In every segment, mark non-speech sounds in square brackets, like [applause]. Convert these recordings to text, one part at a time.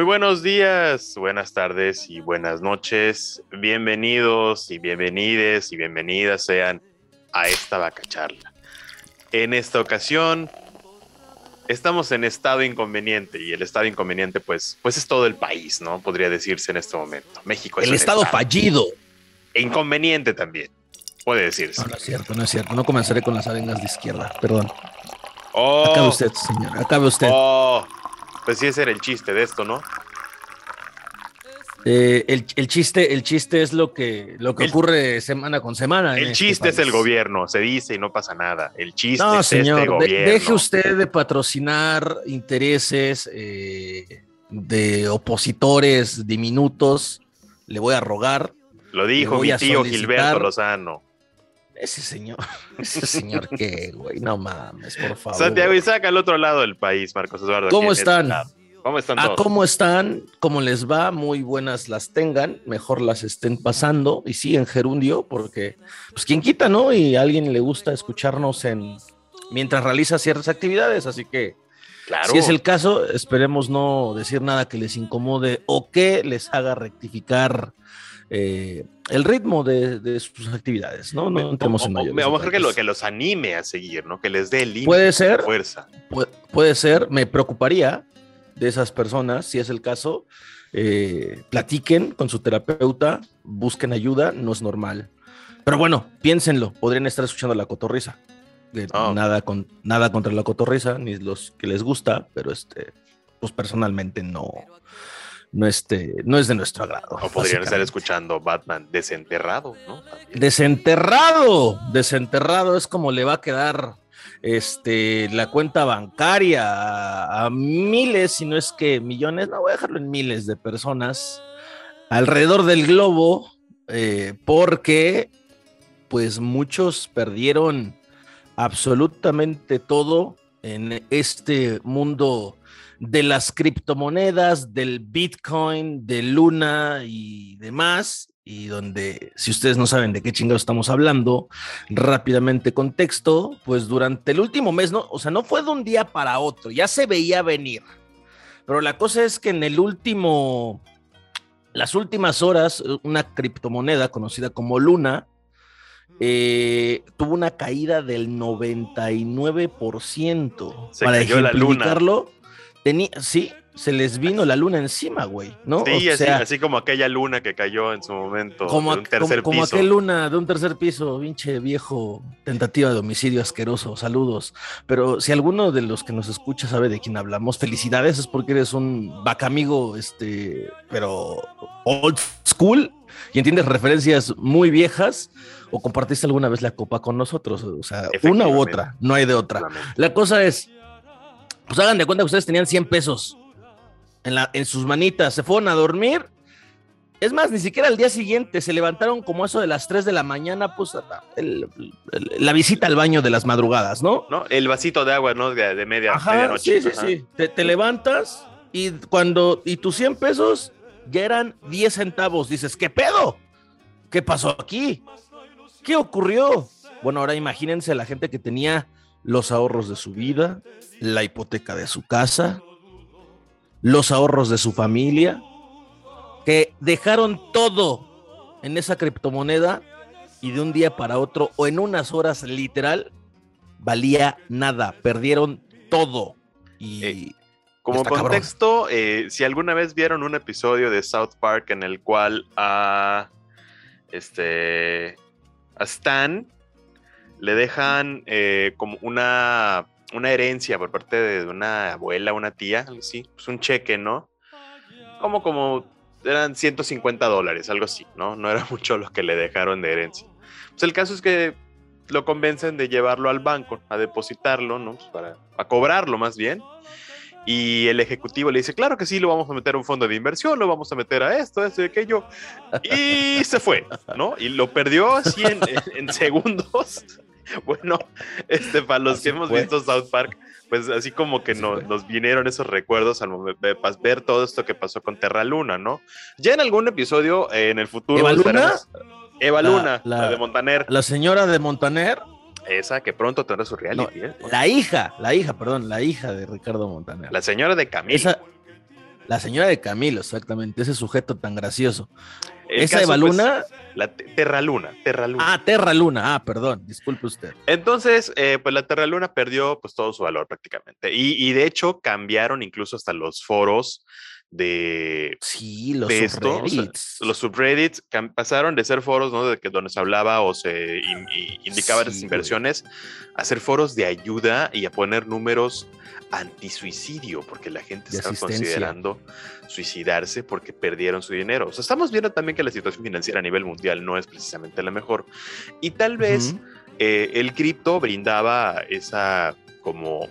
Muy buenos días, buenas tardes y buenas noches. Bienvenidos y bienvenides y bienvenidas sean a esta vaca charla. En esta ocasión estamos en estado inconveniente y el estado inconveniente pues, pues es todo el país, ¿no? Podría decirse en este momento. México es El un estado fallido. E inconveniente también, puede decirse. No, no es cierto, no es cierto. No comenzaré con las arenas de izquierda, perdón. Oh, Acabe usted, señor, acabe usted. oh, pues sí, ese era el chiste de esto, ¿no? Eh, el, el chiste, el chiste es lo que, lo que El- ocurre semana con semana. El este chiste es el gobierno, se dice y no pasa nada. El chiste No, es señor, este de- gobierno. deje usted de patrocinar intereses eh, de opositores diminutos. Le voy a rogar. Lo dijo mi tío Gilberto Lozano. Ese señor, ese señor que, güey, no mames, por favor. Santiago y saca al otro lado del país, Marcos Eduardo. ¿Cómo están? lado. ¿Cómo están ¿A todos? cómo están? ¿Cómo les va? Muy buenas las tengan, mejor las estén pasando y sí en gerundio, porque pues quien quita, ¿no? Y a alguien le gusta escucharnos en mientras realiza ciertas actividades, así que Claro. si es el caso, esperemos no decir nada que les incomode o que les haga rectificar eh, el ritmo de, de sus actividades, ¿no? No entremos en o, mayores o mejor que, lo, que los anime a seguir, ¿no? Que les dé el Puede ser, fuerza. Pu- puede ser, me preocuparía de esas personas, si es el caso, eh, platiquen con su terapeuta, busquen ayuda, no es normal. Pero bueno, piénsenlo, podrían estar escuchando la cotorriza. Oh. nada, con, nada contra la cotorriza, ni los que les gusta, pero este, pues personalmente no, no, este, no es de nuestro agrado. O podrían estar escuchando Batman desenterrado, ¿no? También. Desenterrado, desenterrado es como le va a quedar este, la cuenta bancaria a, a miles, si no es que millones, no voy a dejarlo en miles de personas alrededor del globo, eh, porque pues muchos perdieron absolutamente todo en este mundo de las criptomonedas, del Bitcoin, de Luna y demás, y donde, si ustedes no saben de qué chingados estamos hablando, rápidamente contexto, pues durante el último mes, no, o sea, no fue de un día para otro, ya se veía venir, pero la cosa es que en el último, las últimas horas, una criptomoneda conocida como Luna, eh, tuvo una caída del 99%. Se Para cayó la luna. Tenía, sí, se les vino la luna encima, güey, ¿no? Sí, O así, sea, así como aquella luna que cayó en su momento como, de un tercer como, como piso. aquel luna de un tercer piso, pinche viejo, tentativa de homicidio asqueroso, saludos. Pero si alguno de los que nos escucha sabe de quién hablamos, felicidades, es porque eres un bacamigo, este, pero old school y entiendes referencias muy viejas o compartiste alguna vez la copa con nosotros, o sea, una u otra, no hay de otra. La cosa es, pues hagan de cuenta que ustedes tenían 100 pesos en, la, en sus manitas, se fueron a dormir. Es más, ni siquiera al día siguiente se levantaron como eso de las 3 de la mañana, pues la, el- el- la visita al baño de las madrugadas, ¿no? ¿No? El vasito de agua, ¿no? De, de media, Ajá, medianoche. sí, sí, Ajá. sí. Te, te levantas y cuando, y tus 100 pesos ya eran 10 centavos. Dices, ¿qué pedo? ¿Qué pasó aquí? ¿Qué ocurrió? Bueno, ahora imagínense la gente que tenía los ahorros de su vida, la hipoteca de su casa, los ahorros de su familia, que dejaron todo en esa criptomoneda y de un día para otro o en unas horas literal valía nada, perdieron todo. Y Eh, Como contexto, eh, si alguna vez vieron un episodio de South Park en el cual a este a Stan le dejan eh, como una, una herencia por parte de una abuela, una tía, algo así, pues un cheque, ¿no? Como como eran 150 dólares, algo así, ¿no? No era [laughs] mucho lo que le dejaron de herencia. Pues el caso es que lo convencen de llevarlo al banco, a depositarlo, ¿no? Pues para, a cobrarlo más bien. Y el ejecutivo le dice, claro que sí, lo vamos a meter a un fondo de inversión, lo vamos a meter a esto, esto y aquello. Y se fue, ¿no? Y lo perdió así en, en segundos. [laughs] Bueno, este, para los Así que hemos fue. visto South Park, pues así como que Así nos, vinieron esos recuerdos al momento de pas- ver todo esto que pasó con Terra Luna, ¿no? Ya en algún episodio eh, en el futuro... ¿Eva Luna? Eva La- Luna, la, la- de Montaner. la señora de Montaner, Esa que pronto tendrá su reality. ¿eh? la hija, la hija, perdón, la hija de Ricardo Montaner. La señora de Camila. Esa, La señora de Camilo, exactamente, ese sujeto tan gracioso. El ¿Esa Eva pues, Luna? La te- Terra Luna, Terra Luna. Ah, Terra Luna. Ah, perdón, disculpe usted. Entonces, eh, pues la Terra Luna perdió pues todo su valor prácticamente. Y, y de hecho cambiaron incluso hasta los foros de, Sí, los de esto, o sea, subreddits. los subreddits pasaron de ser foros ¿no? de que donde se hablaba o se in- indicaba las güey. inversiones a ser foros de ayuda y a poner números antisuicidio porque la gente asistencia. considerando suicidarse porque perdieron su dinero. O sea, estamos viendo también que la situación financiera a nivel mundial no es precisamente la mejor. Y tal vez eh, el cripto brindaba esa como,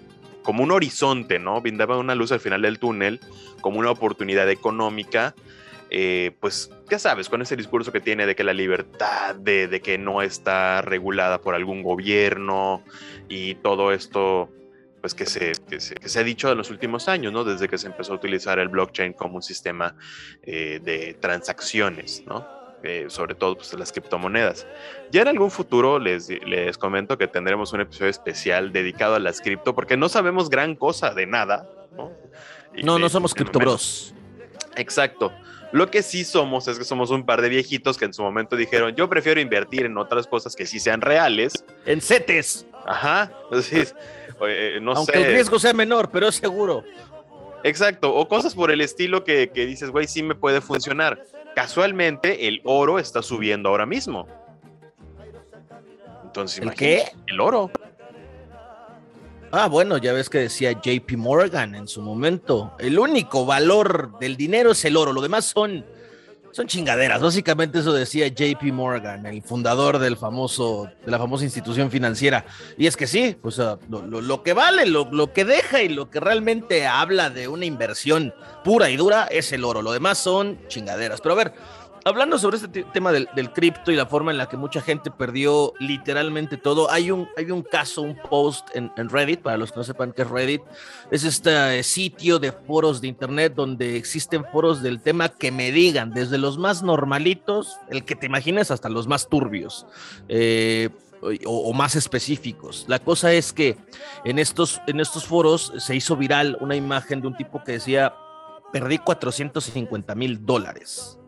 como un horizonte, ¿no? Brindaba una luz al final del túnel, como una oportunidad económica. eh, pues ya sabes, con ese discurso que tiene de que la libertad, de, que no está regulada por algún gobierno y todo esto, pues que se, que se, que se ha dicho en los últimos años, ¿no? Desde que se empezó a utilizar el blockchain como un sistema eh, de transacciones, ¿no? Eh, sobre todo pues, las criptomonedas. Ya en algún futuro les, les comento que tendremos un episodio especial dedicado a las cripto, porque no sabemos gran cosa de nada, ¿no? Y No, no somos de Crypto menos. Bros. Exacto. Lo que sí somos es que somos un par de viejitos que en su momento dijeron, yo prefiero invertir en otras cosas que sí sean reales. En CETES. Ajá. Entonces, [laughs] eh, no aunque sé. el riesgo sea menor, pero es seguro. Exacto. O cosas por el estilo que, que dices, güey, sí me puede funcionar. Casualmente, el oro está subiendo ahora mismo. Entonces, ¿El qué? El oro. Ah, bueno, ya ves que decía JP Morgan en su momento. El único valor del dinero es el oro, lo demás son, son chingaderas. Básicamente eso decía JP Morgan, el fundador del famoso, de la famosa institución financiera. Y es que sí, pues lo, lo- lo que vale, lo, lo que deja y lo que realmente habla de una inversión pura y dura es el oro. Lo demás son chingaderas. Pero a ver, hablando sobre este te- tema del, cripto y la forma en la que mucha gente perdió literalmente todo, hay un, hay un caso, un post en, Reddit, para los que no sepan qué es Reddit, es este sitio de foros de internet donde existen foros del tema que me digan, desde los más normalitos, el que te imagines, hasta los más turbios. Eh, o, o más específicos. La cosa es que en estos, en estos foros se hizo viral una imagen de un tipo que decía, perdí 450 mil dólares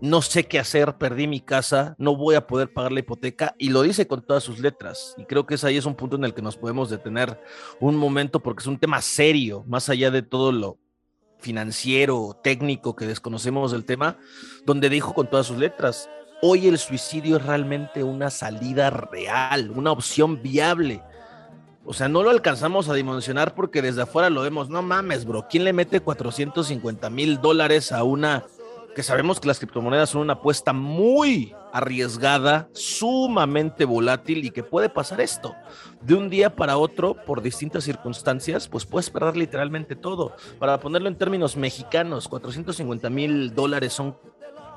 no sé qué hacer, perdí mi casa, no voy a poder pagar la hipoteca y lo dice con todas sus letras. Y creo que es ahí es un punto en el que nos podemos detener un momento porque es un tema serio, más allá de todo lo financiero, técnico que desconocemos del tema, donde dijo con todas sus letras, hoy el suicidio es realmente una salida real, una opción viable. O sea, no lo alcanzamos a dimensionar porque desde afuera lo vemos. No mames, bro. ¿Quién le mete 450 mil dólares a una sabemos que las criptomonedas son una apuesta muy arriesgada, sumamente volátil y que puede pasar esto. De un día para otro, por distintas circunstancias, pues puedes perder literalmente todo. Para ponerlo en términos mexicanos, 450 mil dólares son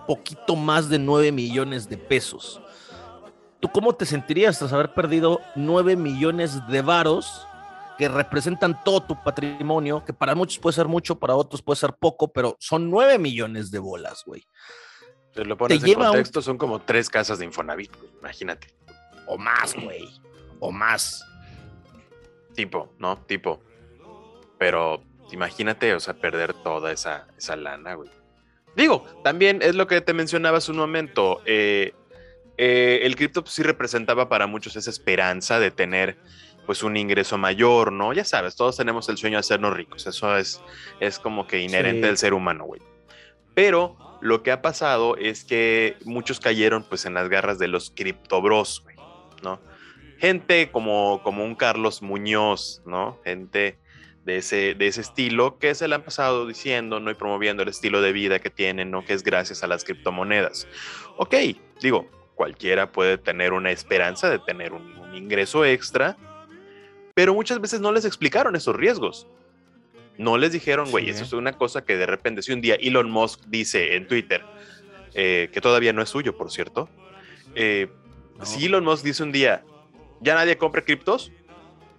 poquito más de 9 millones de pesos. ¿Tú cómo te sentirías tras haber perdido 9 millones de varos que representan todo tu patrimonio, que para muchos puede ser mucho, para otros puede ser poco, pero son 9 millones de bolas, güey. Te lo pones Te en un- contexto, son como tres casas de Infonavit, güey, imagínate. O más, güey. O más. Tipo, ¿no? Tipo. Pero imagínate, o sea, perder toda esa, esa lana, güey. Digo, también es lo que te mencionaba hace un momento. eh, eh, el cripto pues, sí representaba para muchos esa esperanza de tener pues un ingreso mayor, ¿no? Ya sabes, todos tenemos el sueño de hacernos ricos. Eso es, es como que inherente Sí. del ser humano, güey. Pero lo que ha pasado es que muchos cayeron pues en las garras de los criptobros, güey, ¿no? Gente como, como un Carlos Muñoz, ¿no? Gente de ese, de ese estilo que se le han pasado diciendo, ¿no? Y promoviendo el estilo de vida que tienen, ¿no? Que es gracias a las criptomonedas. Ok, digo, cualquiera puede tener una esperanza de tener un, un ingreso extra, pero muchas veces no les explicaron esos riesgos. No les dijeron, güey, Sí. eso es una cosa que de repente, si un día Elon Musk dice en Twitter, eh, que todavía no es suyo, por cierto, eh, No. si Elon Musk dice un día, ya nadie compra criptos,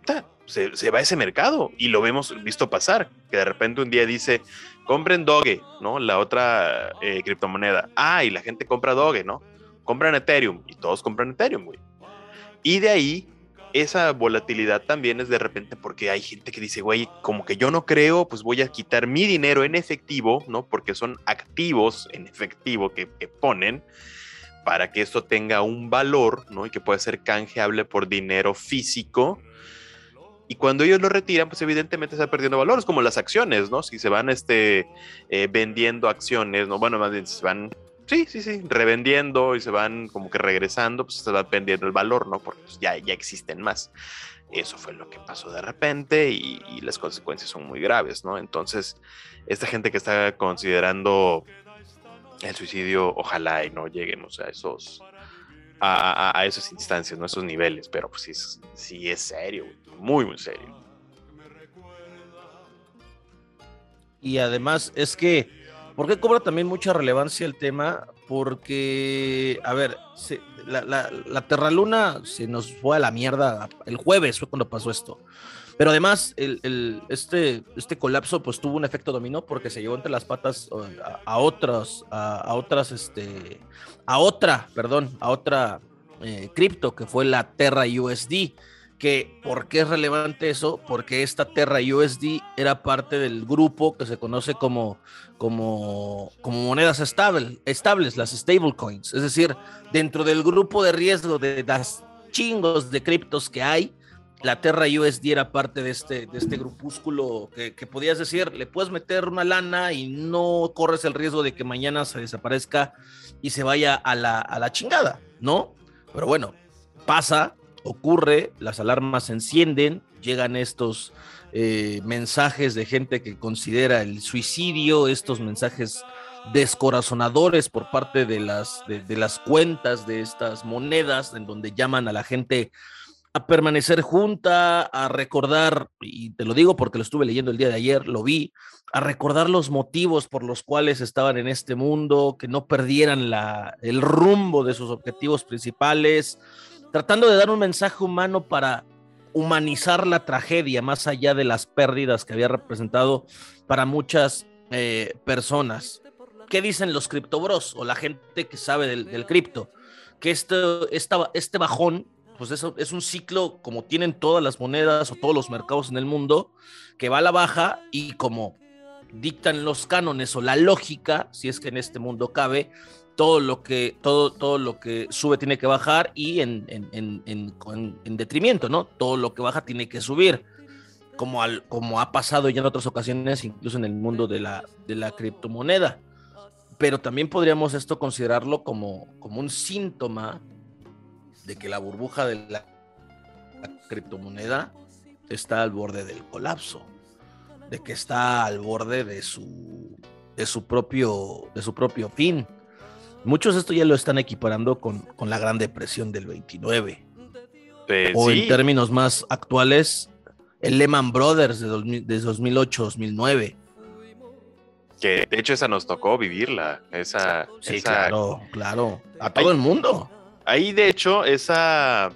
ta, se, se va a ese mercado y lo hemos visto pasar, que de repente un día dice, compren Doge, ¿no? La otra eh, criptomoneda. Ah, y la gente compra Doge, ¿no? Compran Ethereum y todos compran Ethereum, güey. Y de ahí esa volatilidad también es de repente porque hay gente que dice, güey, como que yo no creo, pues voy a quitar mi dinero en efectivo, ¿no? Porque son activos en efectivo que, ponen para que esto tenga un valor, ¿no? Y que pueda ser canjeable por dinero físico. Y cuando ellos lo retiran, pues evidentemente está perdiendo valor. Es como las acciones, ¿no? Si se van este, eh, vendiendo acciones, ¿no? Bueno, más bien se van, sí, sí, sí, revendiendo y se van como que regresando, pues se va perdiendo el valor, ¿no? Porque pues, ya, ya existen más. Eso fue lo que pasó de repente y, y las consecuencias son muy graves, ¿no? Entonces, esta gente que está considerando el suicidio, ojalá y no lleguemos a esos, a, a, esas instancias, ¿no? esos niveles, pero pues sí, sí es serio, muy, muy serio. Y además es que, ¿por qué cobra también mucha relevancia el tema? Porque, a ver, la, la, la Terraluna se nos fue a la mierda el jueves, fue cuando pasó esto. Pero además, el, este, este colapso pues tuvo un efecto dominó porque se llevó entre las patas a, otros, a, otras, este, a otra, perdón, a otra eh, cripto que fue la Terra USD. Que, ¿Por qué es relevante eso? Porque esta Terra USD era parte del grupo que se conoce como, como, como monedas estable, estables, las stablecoins. Es decir, dentro del grupo de riesgo de las chingos de criptos que hay, la Terra USD era parte de este, de este grupúsculo que, podías decir, le puedes meter una lana y no corres el riesgo de que mañana se desaparezca y se vaya a la, a la chingada, ¿no? Pero bueno, pasa, ocurre, las alarmas se encienden, llegan estos eh, mensajes de gente que considera el suicidio, estos mensajes descorazonadores por parte de las, de las cuentas de estas monedas en donde llaman a la gente a permanecer junta, a recordar, y te lo digo porque lo estuve leyendo el día de ayer, lo vi, a recordar los motivos por los cuales estaban en este mundo, que no perdieran la, el rumbo de sus objetivos principales, tratando de dar un mensaje humano para humanizar la tragedia más allá de las pérdidas que había representado para muchas eh, personas. ¿Qué dicen los criptobros o la gente que sabe del, cripto? Que este, este bajón pues eso es un ciclo como tienen todas las monedas o todos los mercados en el mundo, que va a la baja y como dictan los cánones o la lógica, si es que en este mundo cabe, todo lo que, todo, todo lo que sube tiene que bajar y en, en, en, detrimento, ¿no? Todo lo que baja tiene que subir, como, al, como ha pasado ya en otras ocasiones, incluso en el mundo de la, de la criptomoneda. Pero también podríamos esto considerarlo como, como un síntoma de que la burbuja de la, criptomoneda está al borde del colapso, de que está al borde de su, de su, propio, de su propio fin. Muchos esto ya lo están equiparando con, con la Gran Depresión del 29. Pues o en términos más actuales, el Lehman Brothers de, 2008-2009. Que de hecho esa nos tocó vivirla. Esa, sí, claro, claro. A todo el mundo. Ahí, de hecho, esa.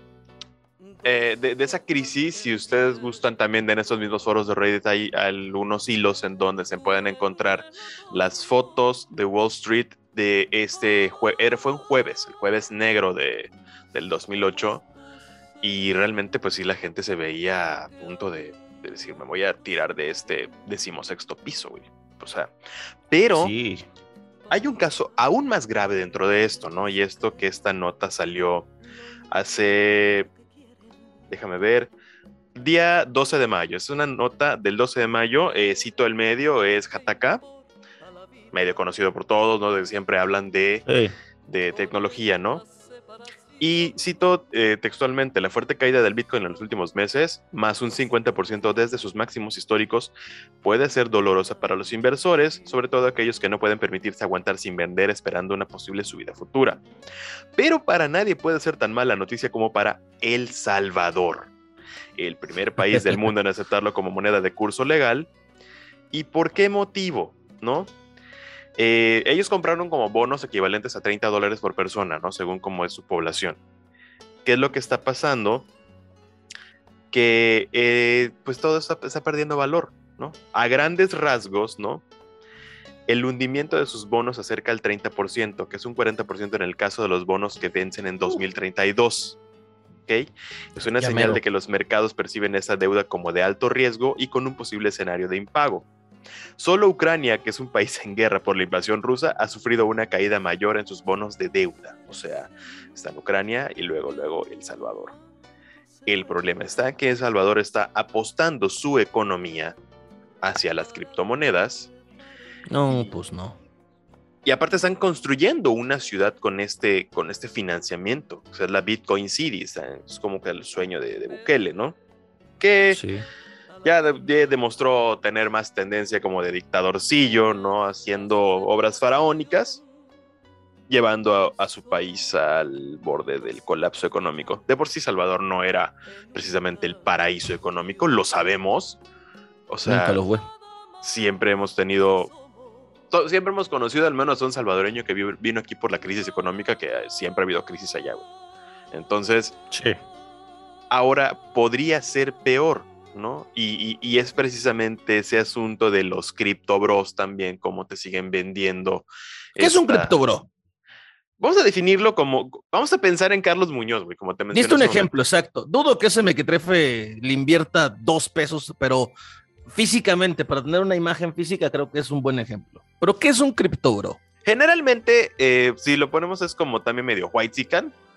Eh, de, esa crisis, si ustedes gustan también en esos mismos foros de Reddit, hay algunos hilos en donde se pueden encontrar las fotos de Wall Street de este jueves. Fue un jueves, el jueves negro de, del 2008. Y realmente, pues sí, la gente se veía a punto de, decir, me voy a tirar de este decimosexto piso, güey. O sea, pero. Sí hay un caso aún más grave dentro de esto, ¿no? Y esto que esta nota salió hace, déjame ver, día 12 de mayo. Es una nota del 12 de mayo, eh, cito el medio, es Hataka, medio conocido por todos, ¿no? De siempre hablan de, de tecnología, ¿no? Y cito eh, textualmente, la fuerte caída del Bitcoin en los últimos meses, más un 50% desde sus máximos históricos, puede ser dolorosa para los inversores, sobre todo aquellos que no pueden permitirse aguantar sin vender esperando una posible subida futura. Pero para nadie puede ser tan mala noticia como para El Salvador, el primer país del [laughs] mundo en aceptarlo como moneda de curso legal. ¿Y por qué motivo? ¿No? Eh, ellos compraron como bonos equivalentes a 30 dólares por persona, ¿no? Según cómo es su población. ¿Qué es lo que está pasando? Que eh, pues todo está, está, perdiendo valor, ¿no? A grandes rasgos, ¿no? El hundimiento de sus bonos acerca al 30%, que es un 40% en el caso de los bonos que vencen en 2032. ¿ok? Es una señal de que los mercados perciben esa deuda como de alto riesgo y con un posible escenario de impago. Solo Ucrania, que es un país en guerra por la invasión rusa, ha sufrido una caída mayor en sus bonos de deuda. O sea, está en Ucrania y luego, luego El Salvador. El problema está que El Salvador está apostando su economía hacia las criptomonedas. No, pues no. Y aparte están construyendo una ciudad con este, con este financiamiento. O sea, es la Bitcoin City. Es como que el sueño de, de Bukele, ¿no? Que sí ya demostró tener más tendencia como de dictadorcillo, ¿no? Haciendo obras faraónicas, llevando a, su país al borde del colapso económico. De por sí Salvador no era precisamente el paraíso económico, lo sabemos. O sea, siempre hemos tenido, siempre hemos conocido al menos a un salvadoreño que vino aquí por la crisis económica, que siempre ha habido crisis allá. Entonces, ahora podría ser peor ¿no? Y, es precisamente ese asunto de los criptobros también, cómo te siguen vendiendo. ¿Qué es un criptobro? Vamos a definirlo como, vamos a pensar en Carlos Muñoz, güey, como te mencioné. Diste un ejemplo, exacto. Dudo que ese mequetrefe le invierta dos pesos, pero físicamente, para tener una imagen física, creo que es un buen ejemplo. Pero, ¿qué es un criptobro? Generalmente, eh, si lo ponemos, es como también medio white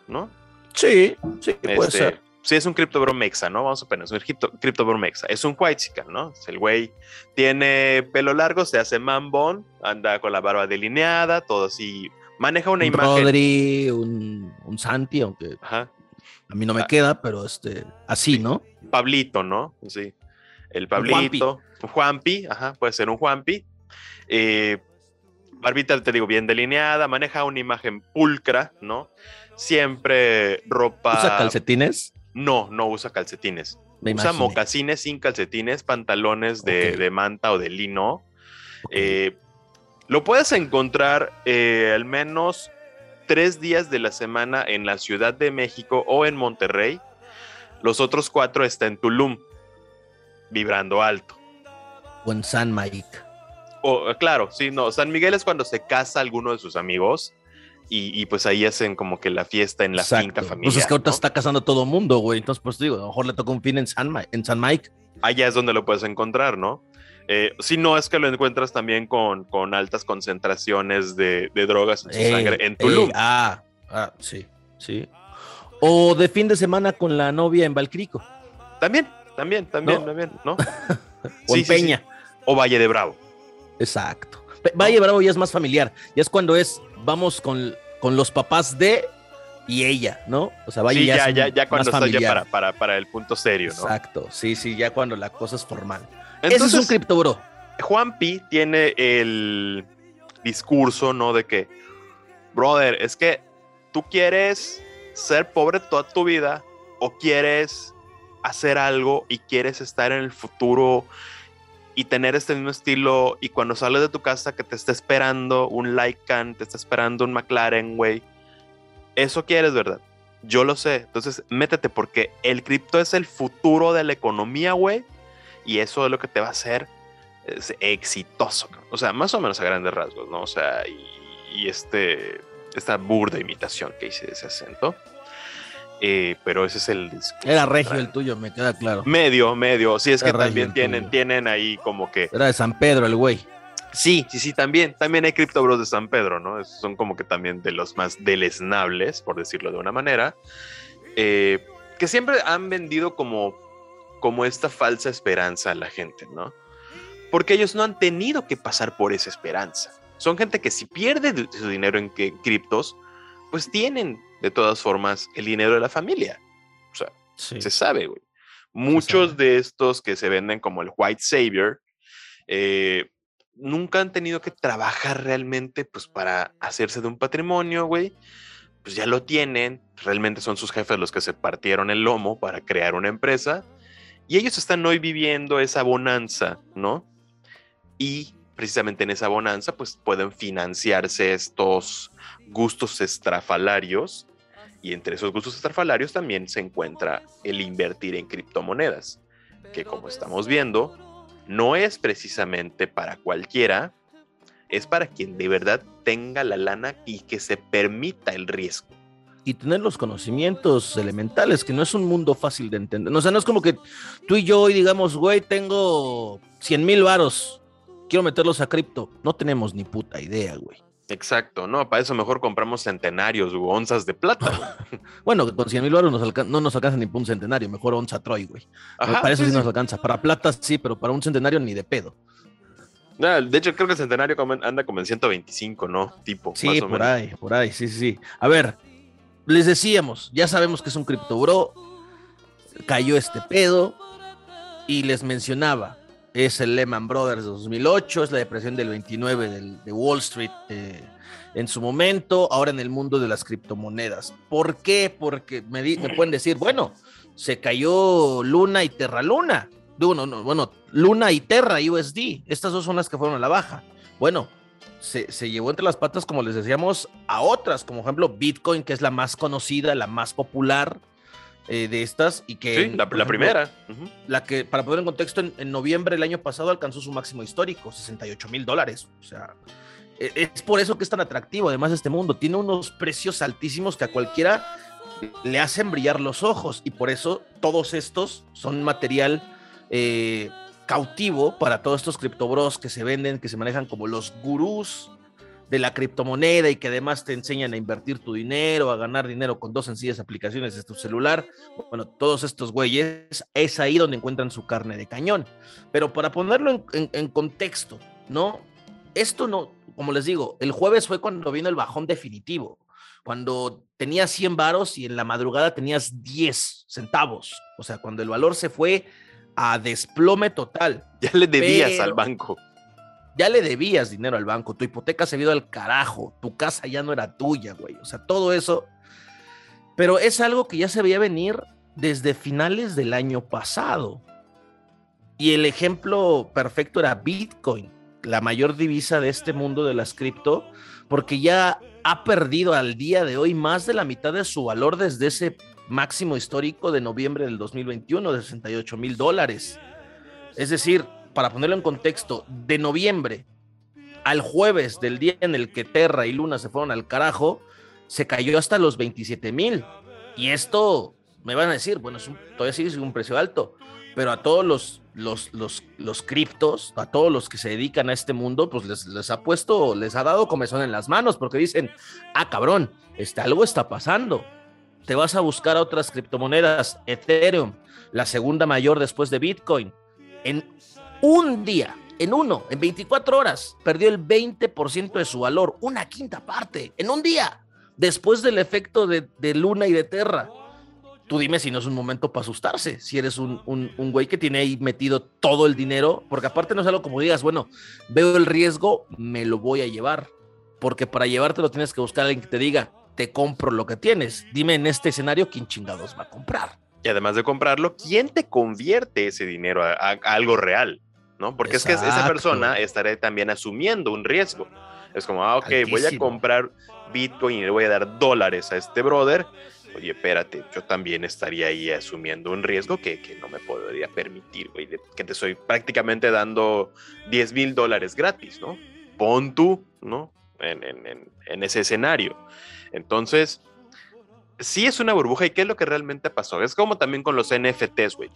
¿no? Sí, sí, puede este, ser sí es un cripto mexa, ¿no? Vamos a poner, es un cripto mexa. Es un white ¿no? El güey tiene pelo largo, se hace mambón, anda con la barba delineada, todo así. Maneja una un imagen. Rodri, un, un Santi, aunque a mí no me ah. queda, pero este, así, ¿no? Pablito, ¿no? Sí. El Pablito. Un Juanpi, ajá, puede ser un Juanpi. Eh, barbita, te digo, bien delineada, maneja una imagen pulcra, ¿no? Siempre ropa. ¿Usa calcetines? No, no usa calcetines. usa mocasines sin calcetines, pantalones de, manta o de lino. Eh, lo puedes encontrar eh, al menos tres días de la semana en la Ciudad de México o en Monterrey. Los otros cuatro están en Tulum, vibrando alto. O en San Mike. O, claro, sí, no. San Miguel es cuando se casa alguno de sus amigos y, pues ahí hacen como que la fiesta en la finca familiar. Pues es que ahorita está casando todo mundo, güey. Entonces, pues digo, a lo mejor le toca un fin en San, en San Mike. Allá es donde lo puedes encontrar, ¿no? Eh, si no es que lo encuentras también con, con altas concentraciones de, drogas en su sangre en Tulum. ah, ah, sí, sí. O de fin de semana con la novia en Valcrico. También, también, también, también, ¿no? [laughs] o en Peña. O Valle de Bravo. Exacto. Valle de Bravo ya es más familiar. Ya es cuando es, vamos con con los papás de y ella, ¿no? O sea, vaya sí, ya, ya, ya, cuando está ya para, para, para, el punto serio, ¿no? Exacto, sí, sí, ya cuando la cosa es formal. Ese es un criptobro. Juan Pi tiene el discurso, ¿no? De que, brother, es que tú quieres ser pobre toda tu vida o quieres hacer algo y quieres estar en el futuro y tener este mismo estilo y cuando sales de tu casa que te esté esperando un Lycan, te está esperando un McLaren, güey. Eso quieres, ¿verdad? Yo lo sé. Entonces, métete porque el cripto es el futuro de la economía, güey. Y eso es lo que te va a hacer exitoso. O sea, más o menos a grandes rasgos, ¿no? O sea, y, y este, esta burda imitación que hice de ese acento. Eh, pero ese es el Era regio el tuyo, me queda claro. Medio, medio. Sí, es que también tienen, tienen ahí como que. Era de San Pedro el güey. Sí, sí, sí, también. También hay criptobros de San Pedro, ¿no? son como que también de los más deleznables, por decirlo de una manera. Eh, que siempre han vendido como, como esta falsa esperanza a la gente, ¿no? Porque ellos no han tenido que pasar por esa esperanza. Son gente que si pierde su dinero en criptos, pues tienen de todas formas el dinero de la familia. O sea, se sabe, güey. Muchos de estos que se venden como el white savior, eh, nunca han tenido que trabajar realmente pues para hacerse de un patrimonio, güey. Pues ya lo tienen, realmente son sus jefes los que se partieron el lomo para crear una empresa y ellos están hoy viviendo esa bonanza, ¿no? Y precisamente en esa bonanza pues pueden financiarse estos gustos estrafalarios y entre esos gustos estrafalarios también se encuentra el invertir en criptomonedas, que como estamos viendo, no es precisamente para cualquiera, es para quien de verdad tenga la lana y que se permita el riesgo. y tener los conocimientos elementales, que no es un mundo fácil de entender. O sea, no es como que tú y yo hoy digamos, güey, tengo 100 mil varos, quiero meterlos a cripto. No tenemos ni puta idea, güey. Exacto, no, para eso mejor compramos centenarios u onzas de plata. [laughs] bueno, con 100 mil baros no nos alcanza ni para un centenario, mejor onza Troy, güey. para eso sí, nos alcanza. Para plata sí, pero para un centenario ni de pedo. de hecho, creo que el centenario anda como en 125, ¿no? Tipo. Sí, por ahí, por ahí, sí, sí, sí. A ver, les decíamos, ya sabemos que es un cripto bro, cayó este pedo y les mencionaba, es el Lehman Brothers de 2008, es la depresión del 29 de Wall Street eh, en su momento, ahora en el mundo de las criptomonedas. ¿Por qué? Porque me, pueden decir, bueno, se cayó Luna y Terra Luna. Bueno, no, bueno, Luna y Terra USD, estas dos son las que fueron a la baja. Bueno, se, se, llevó entre las patas, como les decíamos, a otras, como ejemplo Bitcoin, que es la más conocida, la más popular, eh, de estas y que... Sí, la, primera. La que, para poner en contexto, en, noviembre del año pasado alcanzó su máximo histórico, 68 mil dólares. O sea, e, es por eso que es tan atractivo además este mundo. Tiene unos precios altísimos que a cualquiera le hacen brillar los ojos y por eso todos estos son material eh, cautivo para todos estos criptobros que se venden, que se manejan como los gurús de la criptomoneda y que además te enseñan a invertir tu dinero, a ganar dinero con dos sencillas aplicaciones de tu celular. Bueno, todos estos güeyes es ahí donde encuentran su carne de cañón. Pero para ponerlo en, contexto, ¿no? Esto no, como les digo, el jueves fue cuando vino el bajón definitivo, cuando tenías 100 varos y en la madrugada tenías 10 centavos. O sea, cuando el valor se fue a desplome total. Ya le debías al banco ya le debías dinero al banco, tu hipoteca se vio al carajo, tu casa ya no era tuya, güey. O sea, todo eso. Pero es algo que ya se veía venir desde finales del año pasado. Y el ejemplo perfecto era Bitcoin, la mayor divisa de este mundo de las cripto, porque ya ha perdido al día de hoy más de la mitad de su valor desde ese máximo histórico de noviembre del 2021 de 68 mil dólares. Es decir, para ponerlo en contexto, de noviembre al jueves del día en el que Terra y Luna se fueron al carajo, se cayó hasta los 27 mil. Y esto, me van a decir, bueno, es todavía sigue siendo un precio alto, pero a todos los, los, los, los criptos, a todos los que se dedican a este mundo, pues les, les ha puesto, les ha dado comezón en las manos, porque dicen, ah, cabrón, este, algo está pasando. Te vas a buscar otras criptomonedas, Ethereum, la segunda mayor después de Bitcoin. En un día, en uno, en 24 horas, perdió el 20% de su valor, una quinta parte, en un día, después del efecto de, Luna y de Terra. Tú dime si no es un momento para asustarse, si eres un, un, güey que tiene ahí metido todo el dinero, porque aparte no es algo como digas, bueno, veo el riesgo, me lo voy a llevar, porque para llevártelo tienes que buscar a alguien que te diga, te compro lo que tienes. Dime en este escenario quién chingados va a comprar. Y además de comprarlo, ¿quién te convierte ese dinero a algo real? ¿No? Porque es que esa persona estará también asumiendo un riesgo. Es como, ah, ok, voy a comprar Bitcoin y le voy a dar dólares a este brother. Oye, espérate, yo también estaría ahí asumiendo un riesgo que, que no me podría permitir, güey, que te estoy prácticamente dando 10 mil dólares gratis, ¿no? Pon tú, ¿no? En, en, en, ese escenario. Entonces, sí es una burbuja y qué es lo que realmente pasó. Es como también con los NFTs, güey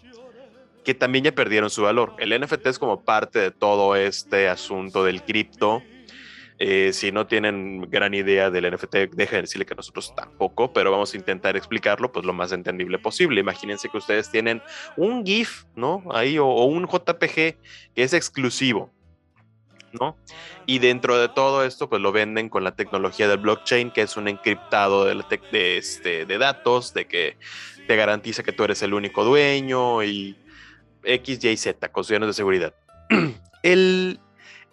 que también ya perdieron su valor. El NFT es como parte de todo este asunto del cripto. Eh, si no tienen gran idea del NFT, dejen de decirle que nosotros tampoco, pero vamos a intentar explicarlo pues lo más entendible posible. Imagínense que ustedes tienen un GIF, ¿no? Ahí o, un JPG que es exclusivo, ¿no? Y dentro de todo esto, pues lo venden con la tecnología del blockchain, que es un encriptado de, de, este, de datos, de que te garantiza que tú eres el único dueño y X, Y, Z, condiciones de seguridad. [clears throat] El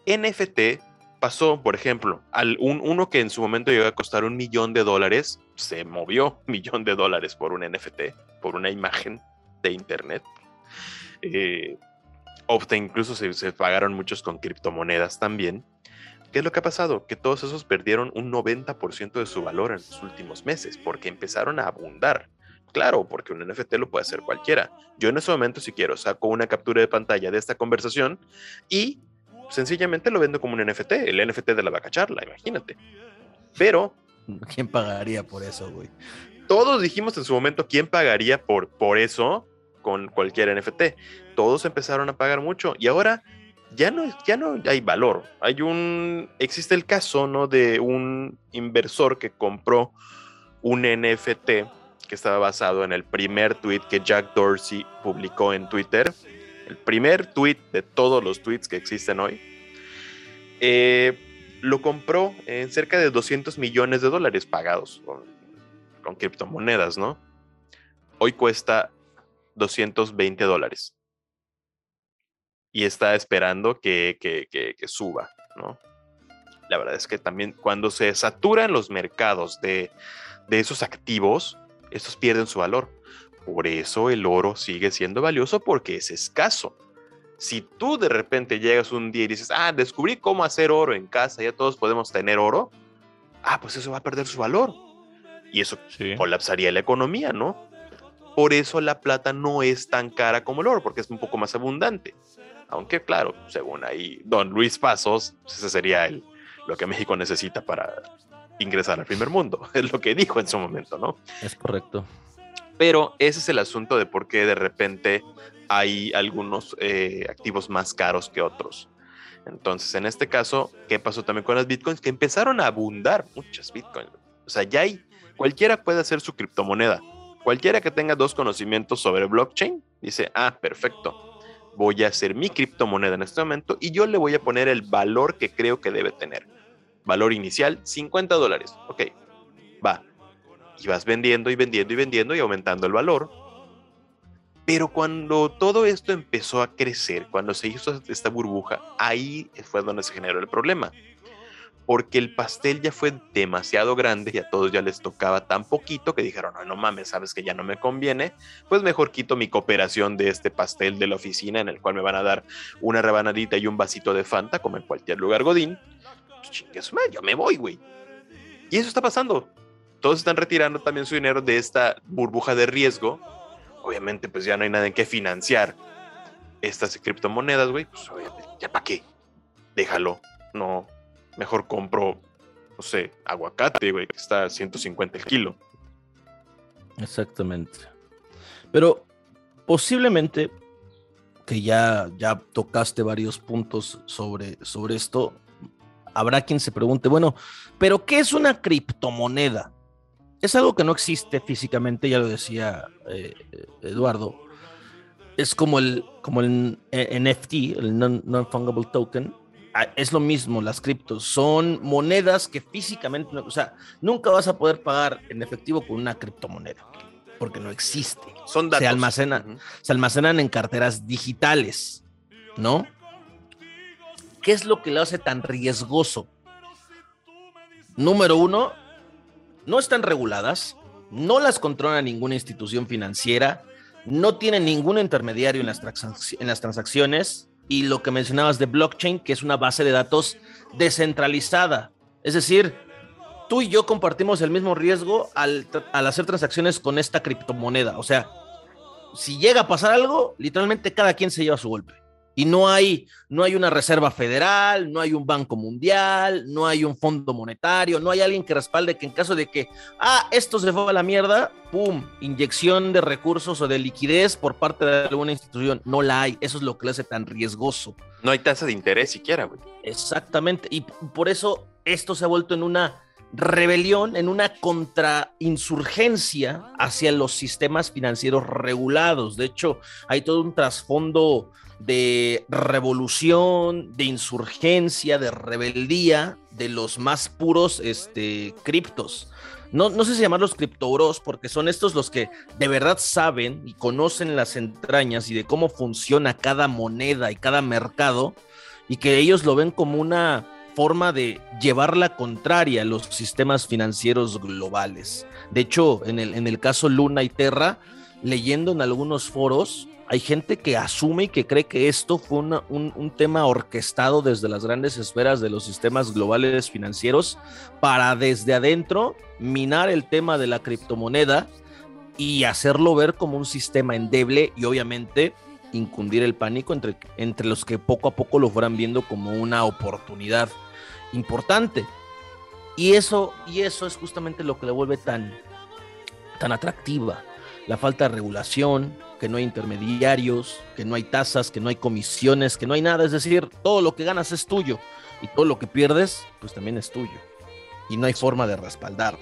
NFT pasó, por ejemplo, al un, uno que en su momento llegó a costar un millón de dólares, se movió un [laughs] millón de dólares por un NFT, por una imagen de internet. Eh, incluso se, se, pagaron muchos con criptomonedas también. ¿Qué es lo que ha pasado? Que todos esos perdieron un 90% de su valor en los últimos meses porque empezaron a abundar. Claro, porque un NFT lo puede hacer cualquiera. Yo en ese momento, si quiero, saco una captura de pantalla de esta conversación y sencillamente lo vendo como un NFT, el NFT de la vaca charla, imagínate. Pero [laughs] ¿Quién pagaría por eso, güey? Todos dijimos en su momento quién pagaría por, por eso con cualquier NFT. Todos empezaron a pagar mucho y ahora ya no, ya no hay valor. Hay un, existe el caso, ¿no? De un inversor que compró un NFT que estaba basado en el primer tweet que Jack Dorsey publicó en Twitter. El primer tweet de todos los tweets que existen hoy. Eh, lo compró en cerca de 200 millones de dólares pagados con, criptomonedas, ¿no? Hoy cuesta 220 dólares. Y está esperando que, suba, ¿no? La verdad es que también cuando se saturan los mercados de esos activos, estos pierden su valor. Por eso el oro sigue siendo valioso porque es escaso. Si tú de repente llegas un día y dices, ah, descubrí cómo hacer oro en casa, ya todos podemos tener oro, ah, pues eso va a perder su valor. Y eso colapsaría la economía, ¿no? Por eso la plata no es tan cara como el oro, porque es un poco más abundante. Aunque, claro, según ahí Don Luis Pasos, pues ese sería el, lo que México necesita para ingresar al primer mundo. [laughs] Es lo que dijo en su momento, ¿no? Es correcto. Pero ese es el asunto de por qué de repente hay algunos eh, activos más caros que otros. Entonces, en este caso, ¿qué pasó también con las bitcoins? Que empezaron a abundar muchas bitcoins. O sea, ya hay, cualquiera puede hacer su criptomoneda. Cualquiera que tenga dos conocimientos sobre blockchain dice, ah, perfecto, voy a hacer mi criptomoneda en este momento y yo le voy a poner el valor que creo que debe tener. Valor inicial, 50 dólares. Ok, va. Y vas vendiendo y vendiendo y vendiendo y aumentando el valor pero cuando todo esto empezó a crecer, cuando se hizo esta burbuja, ahí fue donde se generó el problema. Porque el pastel ya fue demasiado grande y a todos ya les tocaba tan poquito que dijeron, no, no mames, sabes que ya no me conviene, pues mejor quito mi cooperación de este pastel de la oficina en el cual me van a dar una rebanadita y un vasito de Fanta, como en cualquier lugar godín. Pues yo me voy, güey. Y eso está pasando. Todos están retirando también su dinero de esta burbuja de riesgo obviamente pues ya no hay nada en qué financiar estas criptomonedas, güey, pues obviamente, ya para qué, déjalo, no, mejor compro, no sé, aguacate, güey, que está a 150 el kilo. Exactamente. Pero posiblemente que ya, ya tocaste varios puntos sobre, sobre esto, habrá quien se pregunte, bueno, pero ¿qué es una criptomoneda? es algo que no existe físicamente, ya lo decía eh, Eduardo. Es como el, como el NFT, el Non-Fungible Token. Ah, es lo mismo, las criptos. Son monedas que físicamente, o sea, nunca vas a poder pagar en efectivo con una criptomoneda, porque no existe. Son datos. Se, almacenan, se almacenan en carteras digitales, ¿no? ¿Qué es lo que lo hace tan riesgoso? Número uno, no están reguladas, no las controla ninguna institución financiera, no tienen ningún intermediario en las, en las transacciones y lo que mencionabas de blockchain, que es una base de datos descentralizada. Es decir, tú y yo compartimos el mismo riesgo al, al hacer transacciones con esta criptomoneda. O sea, si llega a pasar algo, literalmente cada quien se lleva su golpe. Y no hay, no hay una reserva federal, no hay un banco mundial, no hay un fondo monetario, no hay alguien que respalde que en caso de que, ah, esto se fue a la mierda, ¡pum! Inyección de recursos o de liquidez por parte de alguna institución. No la hay. Eso es lo que le hace tan riesgoso. No hay tasa de interés siquiera, güey. Exactamente. Y por eso esto se ha vuelto en una rebelión, en una contrainsurgencia hacia los sistemas financieros regulados. De hecho, hay todo un trasfondo de revolución, de insurgencia, de rebeldía de los más puros este, criptos. No, no sé si llamarlos criptobros, porque son estos los que de verdad saben y conocen las entrañas y de cómo funciona cada moneda y cada mercado, y que ellos lo ven como una forma de llevar la contraria a los sistemas financieros globales. De hecho, en el, en el caso Luna y Terra, leyendo en algunos foros, hay gente que asume y que cree que esto fue un, tema orquestado desde las grandes esferas de los sistemas globales financieros para desde adentro minar el tema de la criptomoneda y hacerlo ver como un sistema endeble y obviamente incundir el pánico entre, entre los que poco a poco lo fueran viendo como una oportunidad importante. Y eso, y eso es justamente lo que le vuelve tan, tan atractiva. La falta de regulación, que no hay intermediarios, que no hay tasas, que no hay comisiones, que no hay nada. Es decir, todo lo que ganas es tuyo y todo lo que pierdes, pues también es tuyo. Y no hay forma de respaldarlo.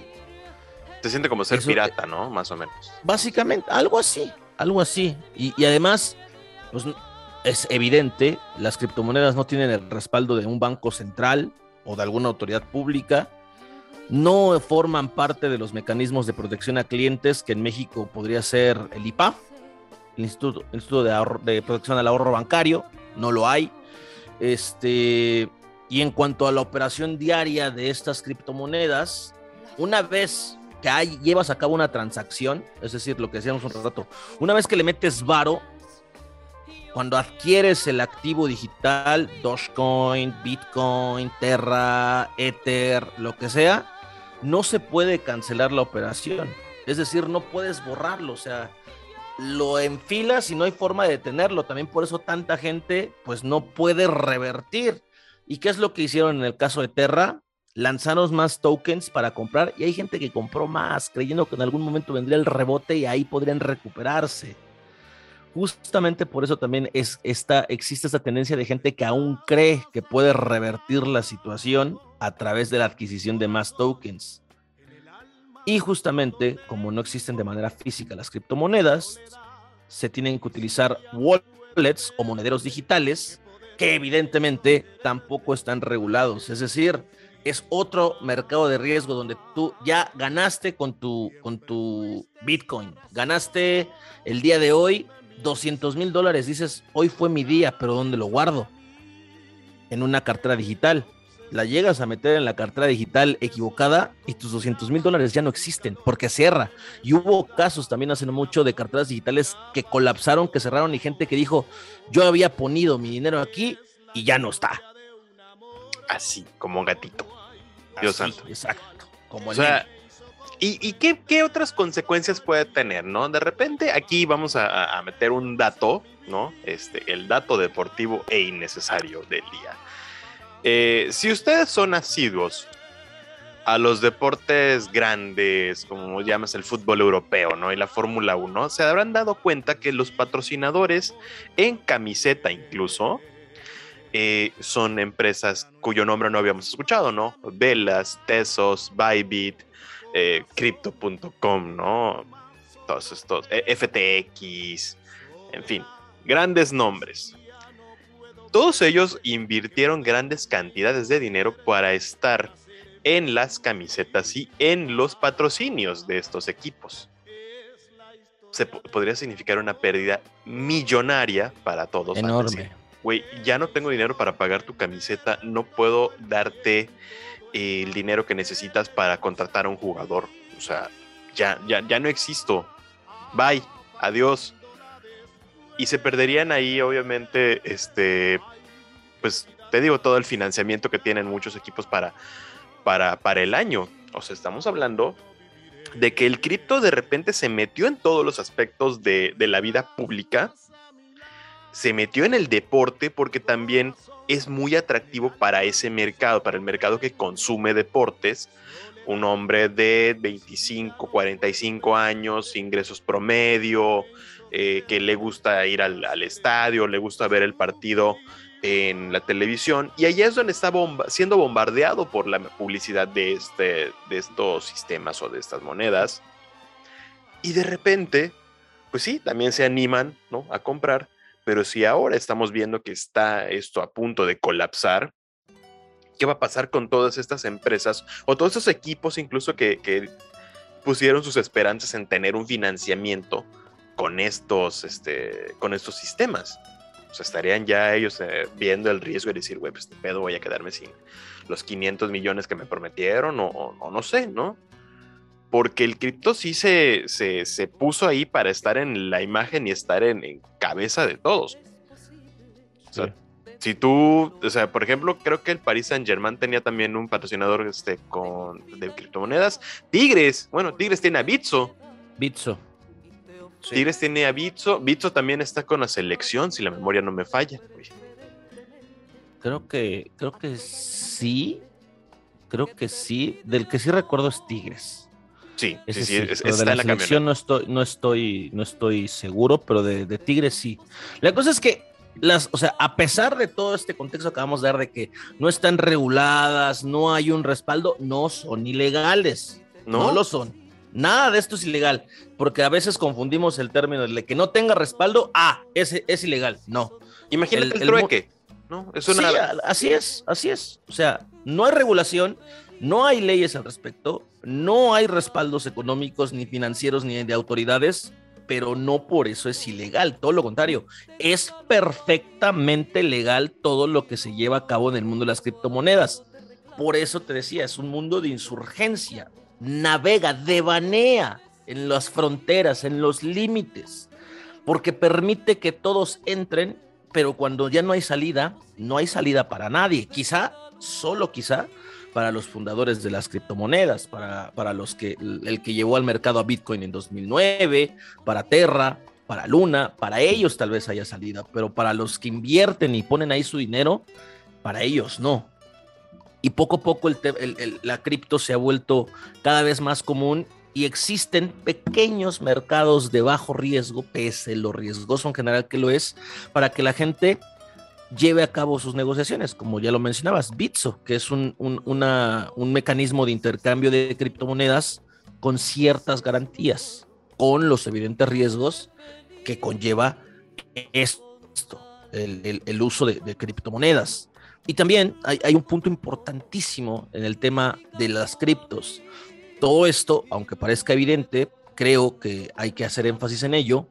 Se siente como ser pirata, ¿no? Más o menos. Básicamente, algo así, algo así. Y, y además, pues es evidente, las criptomonedas no tienen el respaldo de un banco central o de alguna autoridad pública, no forman parte de los mecanismos de protección a clientes que en México podría ser el IPA, el Instituto, de, Protección al Ahorro Bancario, no lo hay. Este, y en cuanto a la operación diaria de estas criptomonedas, una vez que hay, llevas a cabo una transacción, es decir, lo que decíamos un rato, una vez que le metes varo, cuando adquieres el activo digital, Dogecoin, Bitcoin, Terra, Ether, lo que sea, no se puede cancelar la operación. Es decir, no puedes borrarlo, o sea, lo enfilas y no hay forma de detenerlo. También por eso tanta gente pues no puede revertir. ¿Y qué es lo que hicieron en el caso de Terra? Lanzaron más tokens para comprar y hay gente que compró más, creyendo que en algún momento vendría el rebote y ahí podrían recuperarse justamente por eso también es esta, existe esta tendencia de gente que aún cree que puede revertir la situación a través de la adquisición de más tokens. Y justamente, como no existen de manera física las criptomonedas, se tienen que utilizar wallets o monederos digitales que evidentemente tampoco están regulados. Es decir, es otro mercado de riesgo donde tú ya ganaste con tu, con tu Bitcoin. Ganaste el día de hoy 200 mil dólares, dices, hoy fue mi día, pero ¿dónde lo guardo? En una cartera digital. La llegas a meter en la cartera digital equivocada y tus 200 mil dólares ya no existen porque cierra. Y hubo casos también hace mucho de carteras digitales que colapsaron, que cerraron y gente que dijo, yo había ponido mi dinero aquí y ya no está. Así, como un gatito. Dios santo. Exacto. Como el ¿Y, qué, otras consecuencias puede tener, no? De repente aquí vamos a, meter un dato, ¿no? Este, el dato deportivo e innecesario del día. Eh, si ustedes son asiduos a los deportes grandes, como llamas el fútbol europeo, ¿no? Y la Fórmula 1, se habrán dado cuenta que los patrocinadores en camiseta incluso, eh, son empresas cuyo nombre no habíamos escuchado, ¿no? Velas, Tesos, Bybit, eh, crypto.com, ¿no? Todos estos, eh, FTX, en fin, grandes nombres. Todos ellos invirtieron grandes cantidades de dinero para estar en las camisetas y en los patrocinios de estos equipos. Se podría significar una pérdida millonaria para todos. Enorme. Güey, ya no tengo dinero para pagar tu camiseta, no puedo darte el dinero que necesitas para contratar a un jugador. O sea, ya, ya, ya no existo. Bye, adiós. Y se perderían ahí, obviamente, este, pues te digo, todo el financiamiento que tienen muchos equipos para, para, para el año. O sea, estamos hablando de que el cripto de repente se metió en todos los aspectos de, de la vida pública, se metió en el deporte porque también es muy atractivo para ese mercado, para el mercado que consume deportes. Un hombre de 25, 45 años, ingresos promedio, eh, que le gusta ir al, estadio, le gusta ver el partido en la televisión. Y ahí es donde está siendo bombardeado por la publicidad de, este, de estos sistemas o de estas monedas. Y de repente, pues sí, también se animan ¿no? a comprar pero si ahora estamos viendo que está esto a punto de colapsar, ¿qué va a pasar con todas estas empresas o todos esos equipos incluso que, pusieron sus esperanzas en tener un financiamiento con estos, este, con estos sistemas? O sea, estarían ya ellos eh, viendo el riesgo de decir, güey, pues este pedo voy a quedarme sin los 500 millones que me prometieron o, o no sé, ¿no? Porque el cripto sí se, se, puso ahí para estar en la imagen y estar en, cabeza de todos. O sea, si tú, o sea, por ejemplo, creo que el Paris Saint Germain tenía también un patrocinador este, con, de criptomonedas. Tigres, bueno, Tigres tiene a Bitso. Bitso. Tigres tiene a Bitso. Bitso también está con la selección, si la memoria no me falla. Creo que, creo que sí, creo que sí. Del que sí recuerdo es Tigres. Sí, Ese sí, sí, es- pero está de la en la selección no estoy, no estoy, no estoy seguro, pero de, de Tigres sí. La cosa es que las, o sea, a pesar de todo este contexto que acabamos de dar de que no están reguladas, no hay un respaldo, no son ilegales. No, ¿No? lo son. Nada de esto es ilegal, porque a veces confundimos el término de que no tenga respaldo, ah, es, es ilegal. No. Imagínate el- el, el trueque, ¿no? Es una... Sí, así es, así es. O sea, no hay regulación, no hay leyes al respecto, no hay respaldos económicos, ni financieros, ni de autoridades, pero no por eso es ilegal. Todo lo contrario, es perfectamente legal todo lo que se lleva a cabo en el mundo de las criptomonedas. Por eso te decía, es un mundo de insurgencia. Navega, devanea en las fronteras, en los límites, porque permite que todos entren pero cuando ya no hay salida, no hay salida para nadie. Quizá, solo quizá, para los fundadores de las criptomonedas, para, para los que el que llevó al mercado a Bitcoin en 2009, para Terra, para Luna, para ellos tal vez haya salida, pero para los que invierten y ponen ahí su dinero, para ellos no. Y poco a poco la cripto se ha vuelto cada vez más común y existen pequeños mercados de bajo riesgo, pese lo riesgoso en general que lo es, para que la gente lleve a cabo sus negociaciones, como ya lo mencionabas, Bitso, que es un, un- un mecanismo de intercambio de criptomonedas con ciertas garantías, con los evidentes riesgos que conlleva esto, el, el- el uso de, de criptomonedas. Y también hay, hay un punto importantísimo en el tema de las criptos. Todo esto, aunque parezca evidente, creo que hay que hacer énfasis en ello,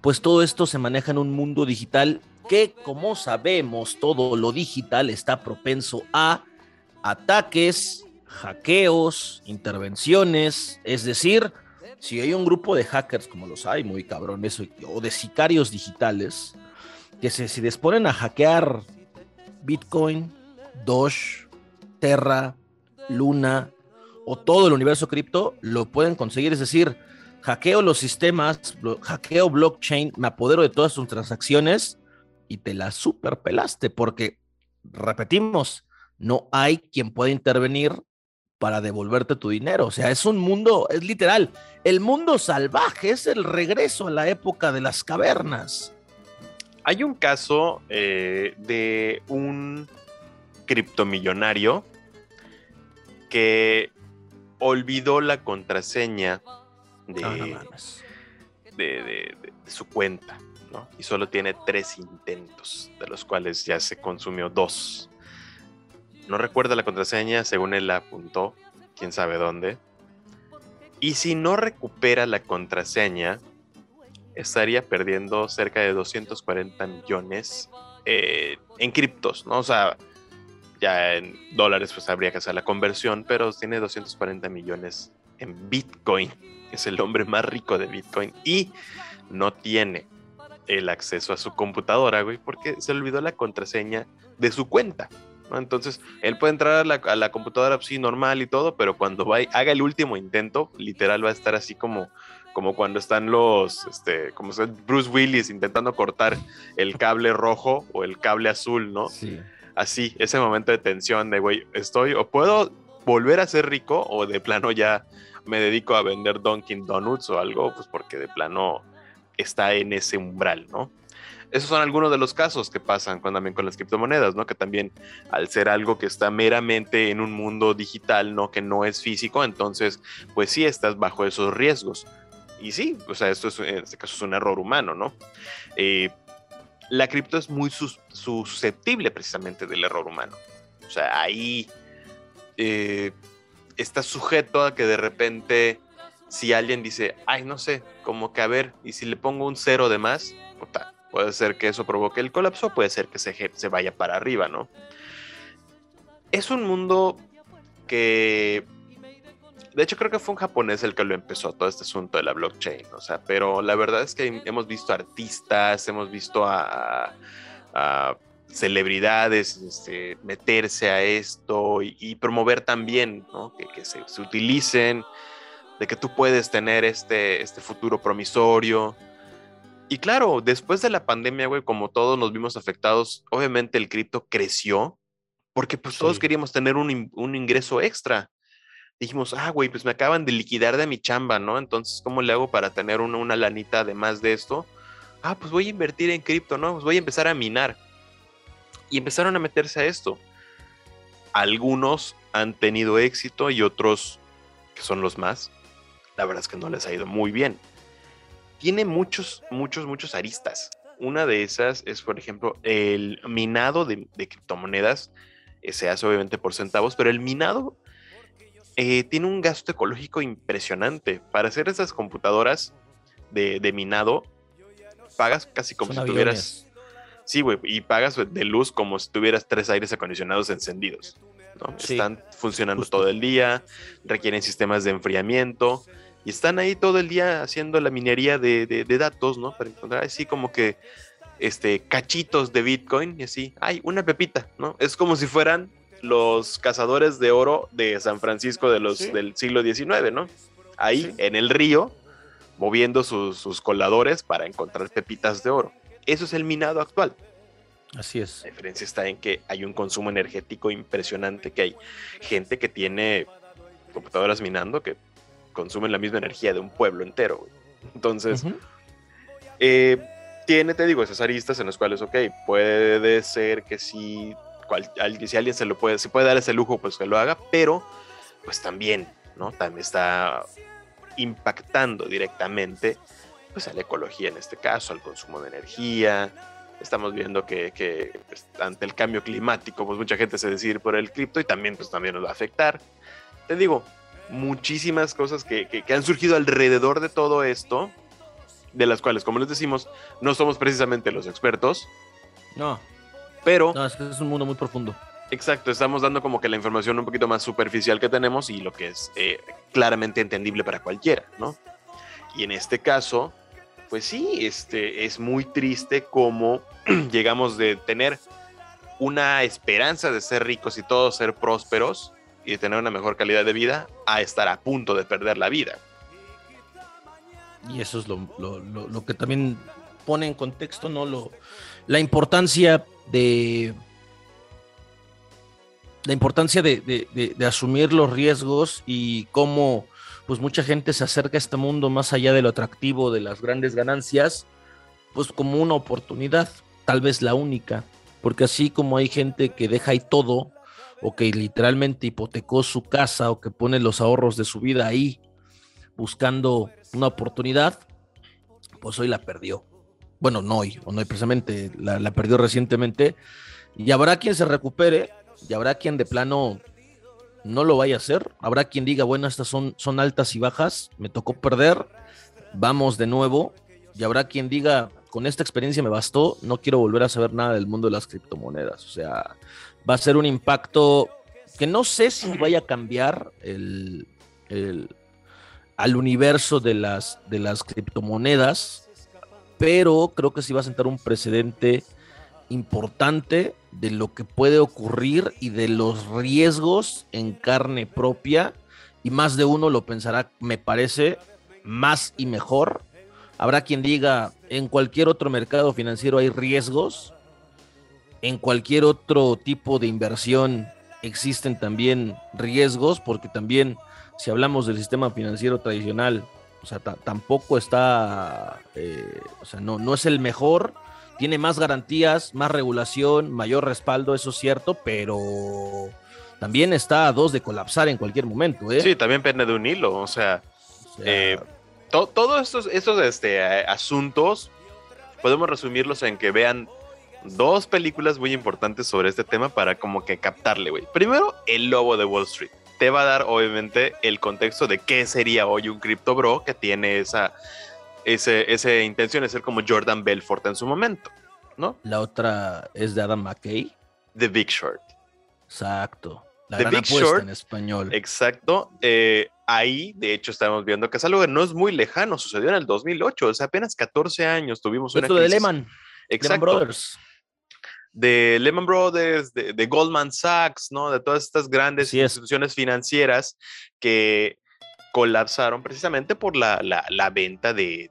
pues todo esto se maneja en un mundo digital que, como sabemos, todo lo digital está propenso a ataques, hackeos, intervenciones, es decir, si hay un grupo de hackers, como los hay, muy cabrones, o de sicarios digitales, que se, se disponen a hackear Bitcoin, Doge, Terra, Luna o todo el universo cripto, lo pueden conseguir. Es decir, hackeo los sistemas, hackeo blockchain, me apodero de todas sus transacciones y te la superpelaste porque, repetimos, no hay quien pueda intervenir para devolverte tu dinero. O sea, es un mundo, es literal, el mundo salvaje, es el regreso a la época de las cavernas. Hay un caso eh, de un criptomillonario que olvidó la contraseña de, No, no mames. de- de- de- de su cuenta, Y solo tiene tres intentos, de los cuales ya se consumió dos. No recuerda la contraseña, según él la apuntó, quién sabe dónde. Y si no recupera la contraseña, estaría perdiendo cerca de 240 millones eh, en criptos, ¿no? O sea, ya en dólares pues habría que hacer la conversión, pero tiene 240 millones en Bitcoin. Es el hombre más rico de Bitcoin y no tiene el acceso a su computadora, güey, porque se olvidó la contraseña de su cuenta. ¿no? Entonces, él puede entrar a la, a la computadora pues, sí, normal y todo, pero cuando va, y haga el último intento, literal va a estar así como, como cuando están los, este, como Bruce Willis intentando cortar el cable rojo o el cable azul, ¿no? Sí. Así, ese momento de tensión de, güey, estoy, o puedo volver a ser rico o de plano ya me dedico a vender Dunkin' Donuts o algo, pues porque de plano está en ese umbral, ¿no? Esos son algunos de los casos que pasan con, también con las criptomonedas, ¿no? Que también al ser algo que está meramente en un mundo digital, ¿no? Que no es físico, entonces, pues sí estás bajo esos riesgos. Y sí, o sea, esto es, en este caso es un error humano, ¿no? Eh, la cripto es muy sus- susceptible precisamente del error humano. O sea, ahí eh, está sujeto a que de repente, si alguien dice, ay, no sé, como que a ver, y si le pongo un cero de más, puta, puede ser que eso provoque el colapso, puede ser que se, se vaya para arriba, ¿no? Es un mundo que de hecho, creo que fue un japonés el que lo empezó, todo este asunto de la blockchain, o sea, pero la verdad es que hemos visto artistas, hemos visto a, celebridades este, meterse a esto y, promover también, ¿no? Que, se utilicen, de que tú puedes tener este, este futuro promisorio. Y claro, después de la pandemia, güey, como todos nos vimos afectados, obviamente el cripto creció porque pues todos queríamos tener un, un ingreso extra. Dijimos, ah, güey, pues me acaban de liquidar de mi chamba, ¿no? Entonces, ¿cómo le hago para tener una, una lanita además de esto? Ah, pues voy a invertir en cripto, ¿no? Pues voy a empezar a minar. Y empezaron a meterse a esto. Algunos han tenido éxito y otros, que son los más, la verdad es que no les ha ido muy bien. Tiene muchos, muchos, muchos aristas. Una de esas es, por ejemplo, el minado de, de criptomonedas. eh, se hace obviamente por centavos, pero el minado eh, tiene un gasto ecológico impresionante. Para hacer esas computadoras de, de minado, pagas casi como Son si tuvieras... Sí, güey, y pagas de luz como si tuvieras tres aires acondicionados encendidos. ¿no? Sí, Están funcionando justo. todo el día, requieren sistemas de enfriamiento y están ahí todo el día haciendo la minería de, de- de datos, ¿no? Para encontrar así como que este, cachitos de Bitcoin y así, ay, una pepita, ¿no? Es como si fueran los cazadores de oro de San Francisco de los, Sí. del siglo XIX, ¿no? Ahí Sí. en el río, moviendo sus, sus coladores para encontrar pepitas de oro. Eso es el minado actual. Así es. La diferencia está en que hay un consumo energético impresionante, que hay gente que tiene computadoras minando que consumen la misma energía de un pueblo entero. güey. Entonces, eh, tiene, te digo, esas aristas en las cuales, ok, puede ser que si, cual- alguien- si alguien se lo puede, se puede dar ese lujo, pues que lo haga, pero pues también, ¿no? También está impactando directamente pues a la ecología en este caso, al consumo de energía. Estamos viendo que, que, pues, ante el cambio climático, pues mucha gente se decide por el cripto y también, pues también nos va a afectar. Te digo, muchísimas cosas que, que- que han surgido alrededor de todo esto, de las cuales, como les decimos, no somos precisamente los expertos, No, pero no, es que es un mundo muy profundo. Exacto, estamos dando como que la información un poquito más superficial que tenemos y lo que es eh, claramente entendible para cualquiera, ¿no? Y en este caso, pues sí, este, es muy triste como [clears throat] llegamos de tener una esperanza de ser ricos y todos ser prósperos y tener una mejor calidad de vida a estar a punto de perder la vida. Y eso es lo, lo- lo- que también pone en contexto, ¿no? Lo, la importancia de. La importancia de, de- de- de asumir los riesgos y cómo pues mucha gente se acerca a este mundo más allá de lo atractivo de las grandes ganancias, pues como una oportunidad, tal vez la única, porque así como hay gente que deja ahí todo, o que literalmente hipotecó su casa, o que pone los ahorros de su vida ahí, buscando una oportunidad, pues hoy la perdió. Bueno, no hoy, o no hoy precisamente, la, perdió recientemente. Y habrá quien se recupere, y habrá quien de plano no lo vaya a hacer. Habrá quien diga, bueno, estas son, son altas y bajas, me tocó perder, vamos de nuevo. Y habrá quien diga, con esta experiencia me bastó, no quiero volver a saber nada del mundo de las criptomonedas. O sea, va a ser un impacto que no sé si vaya a cambiar el, el- al universo de las, de las criptomonedas, pero creo que sí va a sentar un precedente importante de lo que puede ocurrir y de los riesgos en carne propia y más de uno lo pensará, me parece, más y mejor. Habrá quien diga, en cualquier otro mercado financiero hay riesgos, en cualquier otro tipo de inversión existen también riesgos, porque también si hablamos del sistema financiero tradicional, o sea, ta- tampoco está, eh, o sea, no, no es el mejor, tiene más garantías, más regulación, mayor respaldo, eso es cierto, pero también está a dos de colapsar en cualquier momento, ¿eh? Sí, también pende de un hilo, o sea, O sea, eh, to- todos estos, estos este, asuntos podemos resumirlos en que vean dos películas muy importantes sobre este tema para como que captarle, güey. Primero, El Lobo de Wall Street. Te va a dar, obviamente, el contexto de qué sería hoy un Crypto Bro que tiene esa, ese, esa intención de ser como Jordan Belfort en su momento, ¿no? la otra es de Adam McKay. The Big Short. Exacto. La The gran Big apuesta Short, en español. Exacto. eh, ahí, de hecho, estamos viendo que es algo que no es muy lejano. Sucedió en el 2008, o sea, apenas 14 años tuvimos una Esto de crisis. Lehman, Lehman Exacto. Brothers. De Lehman Brothers, de, de Goldman Sachs, ¿no? De todas estas grandes es. instituciones financieras que colapsaron precisamente por la, venta de,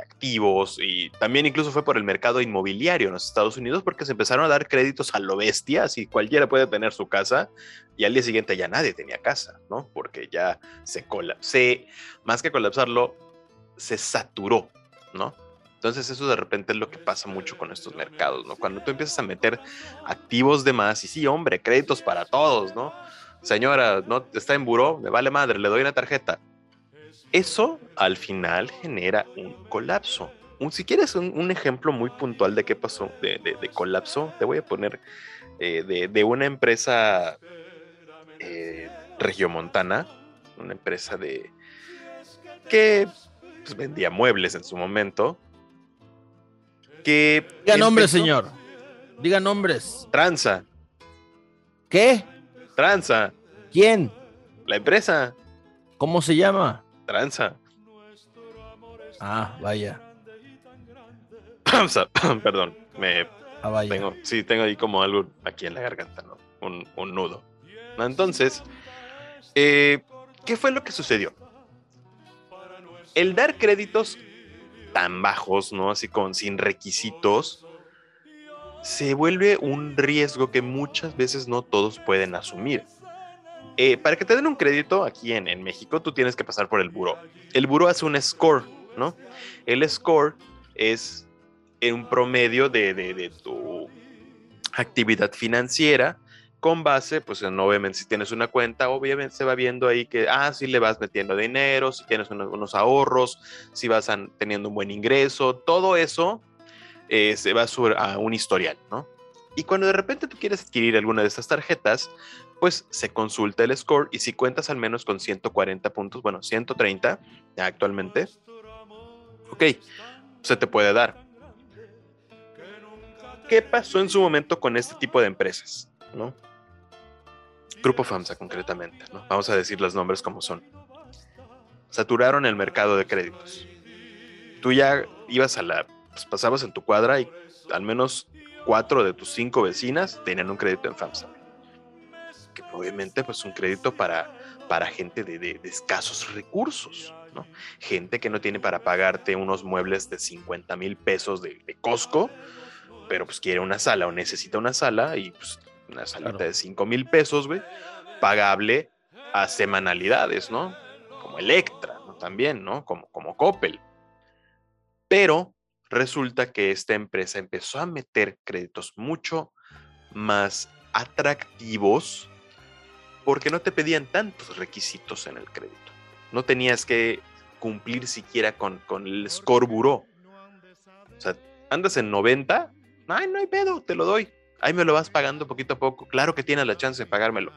activos y también incluso fue por el mercado inmobiliario en los Estados Unidos porque se empezaron a dar créditos a lo bestia, así cualquiera puede tener su casa y al día siguiente ya nadie tenía casa, ¿no? Porque ya se colapsó, más que colapsarlo, se saturó, ¿no? Entonces eso de repente es lo que pasa mucho con estos mercados, ¿no? Cuando tú empiezas a meter activos de más, y sí, hombre, créditos para todos, ¿no? Señora, no está en buró, me vale madre, le doy una tarjeta. Eso al final genera un colapso. Si quieres un, ejemplo muy puntual de qué pasó, de, colapso, te voy a poner eh, de, una empresa eh, regiomontana, una empresa de que pues, vendía muebles en su momento, Diga nombres, señor. Diga nombres. Tranza. ¿Qué? Tranza. ¿Quién? La empresa. ¿Cómo se llama? Tranza. Ah, vaya. [coughs] Perdón, me ah, vaya. tengo, sí, tengo ahí como algo aquí en la garganta, ¿no? Un, nudo. Entonces, eh, ¿qué fue lo que sucedió? El dar créditos tan bajos, ¿no? Así con sin requisitos, se vuelve un riesgo que muchas veces no todos pueden asumir. Eh, para que te den un crédito aquí en, en, México, tú tienes que pasar por el buro. El buro hace un score, ¿no? El score es un promedio de, de, de tu actividad financiera con base, pues en, obviamente si tienes una cuenta, obviamente se va viendo ahí que, ah, si le vas metiendo dinero, si tienes unos, ahorros, si vas teniendo un buen ingreso, todo eso eh, se va a, a un historial, ¿no? Y cuando de repente tú quieres adquirir alguna de estas tarjetas, pues se consulta el score y si cuentas al menos con 140 puntos, bueno, 130 actualmente, ok, se te puede dar. ¿Qué pasó en su momento con este tipo de empresas? ¿no? Grupo FAMSA concretamente, ¿no? Vamos a decir los nombres como son. Saturaron el mercado de créditos. Tú ya ibas a la, pues, pasabas en tu cuadra y al menos cuatro de tus cinco vecinas tenían un crédito en FAMSA. Que obviamente pues un crédito para, para gente de, escasos recursos, ¿no? Gente que no tiene para pagarte unos muebles de 50 mil pesos de, de Costco, pero pues quiere una sala o necesita una sala y pues una salita de 5 mil pesos, güey, pagable a semanalidades, ¿no? Como Electra, ¿no? También, ¿no? Como, como Coppel. Pero resulta que esta empresa empezó a meter créditos mucho más atractivos porque no te pedían tantos requisitos en el crédito. No tenías que cumplir siquiera con, con el score bureau. O sea, andas en 90, ay, no hay pedo, te lo doy ahí me lo vas pagando poquito a poco, claro que tienes la chance de pagármelo.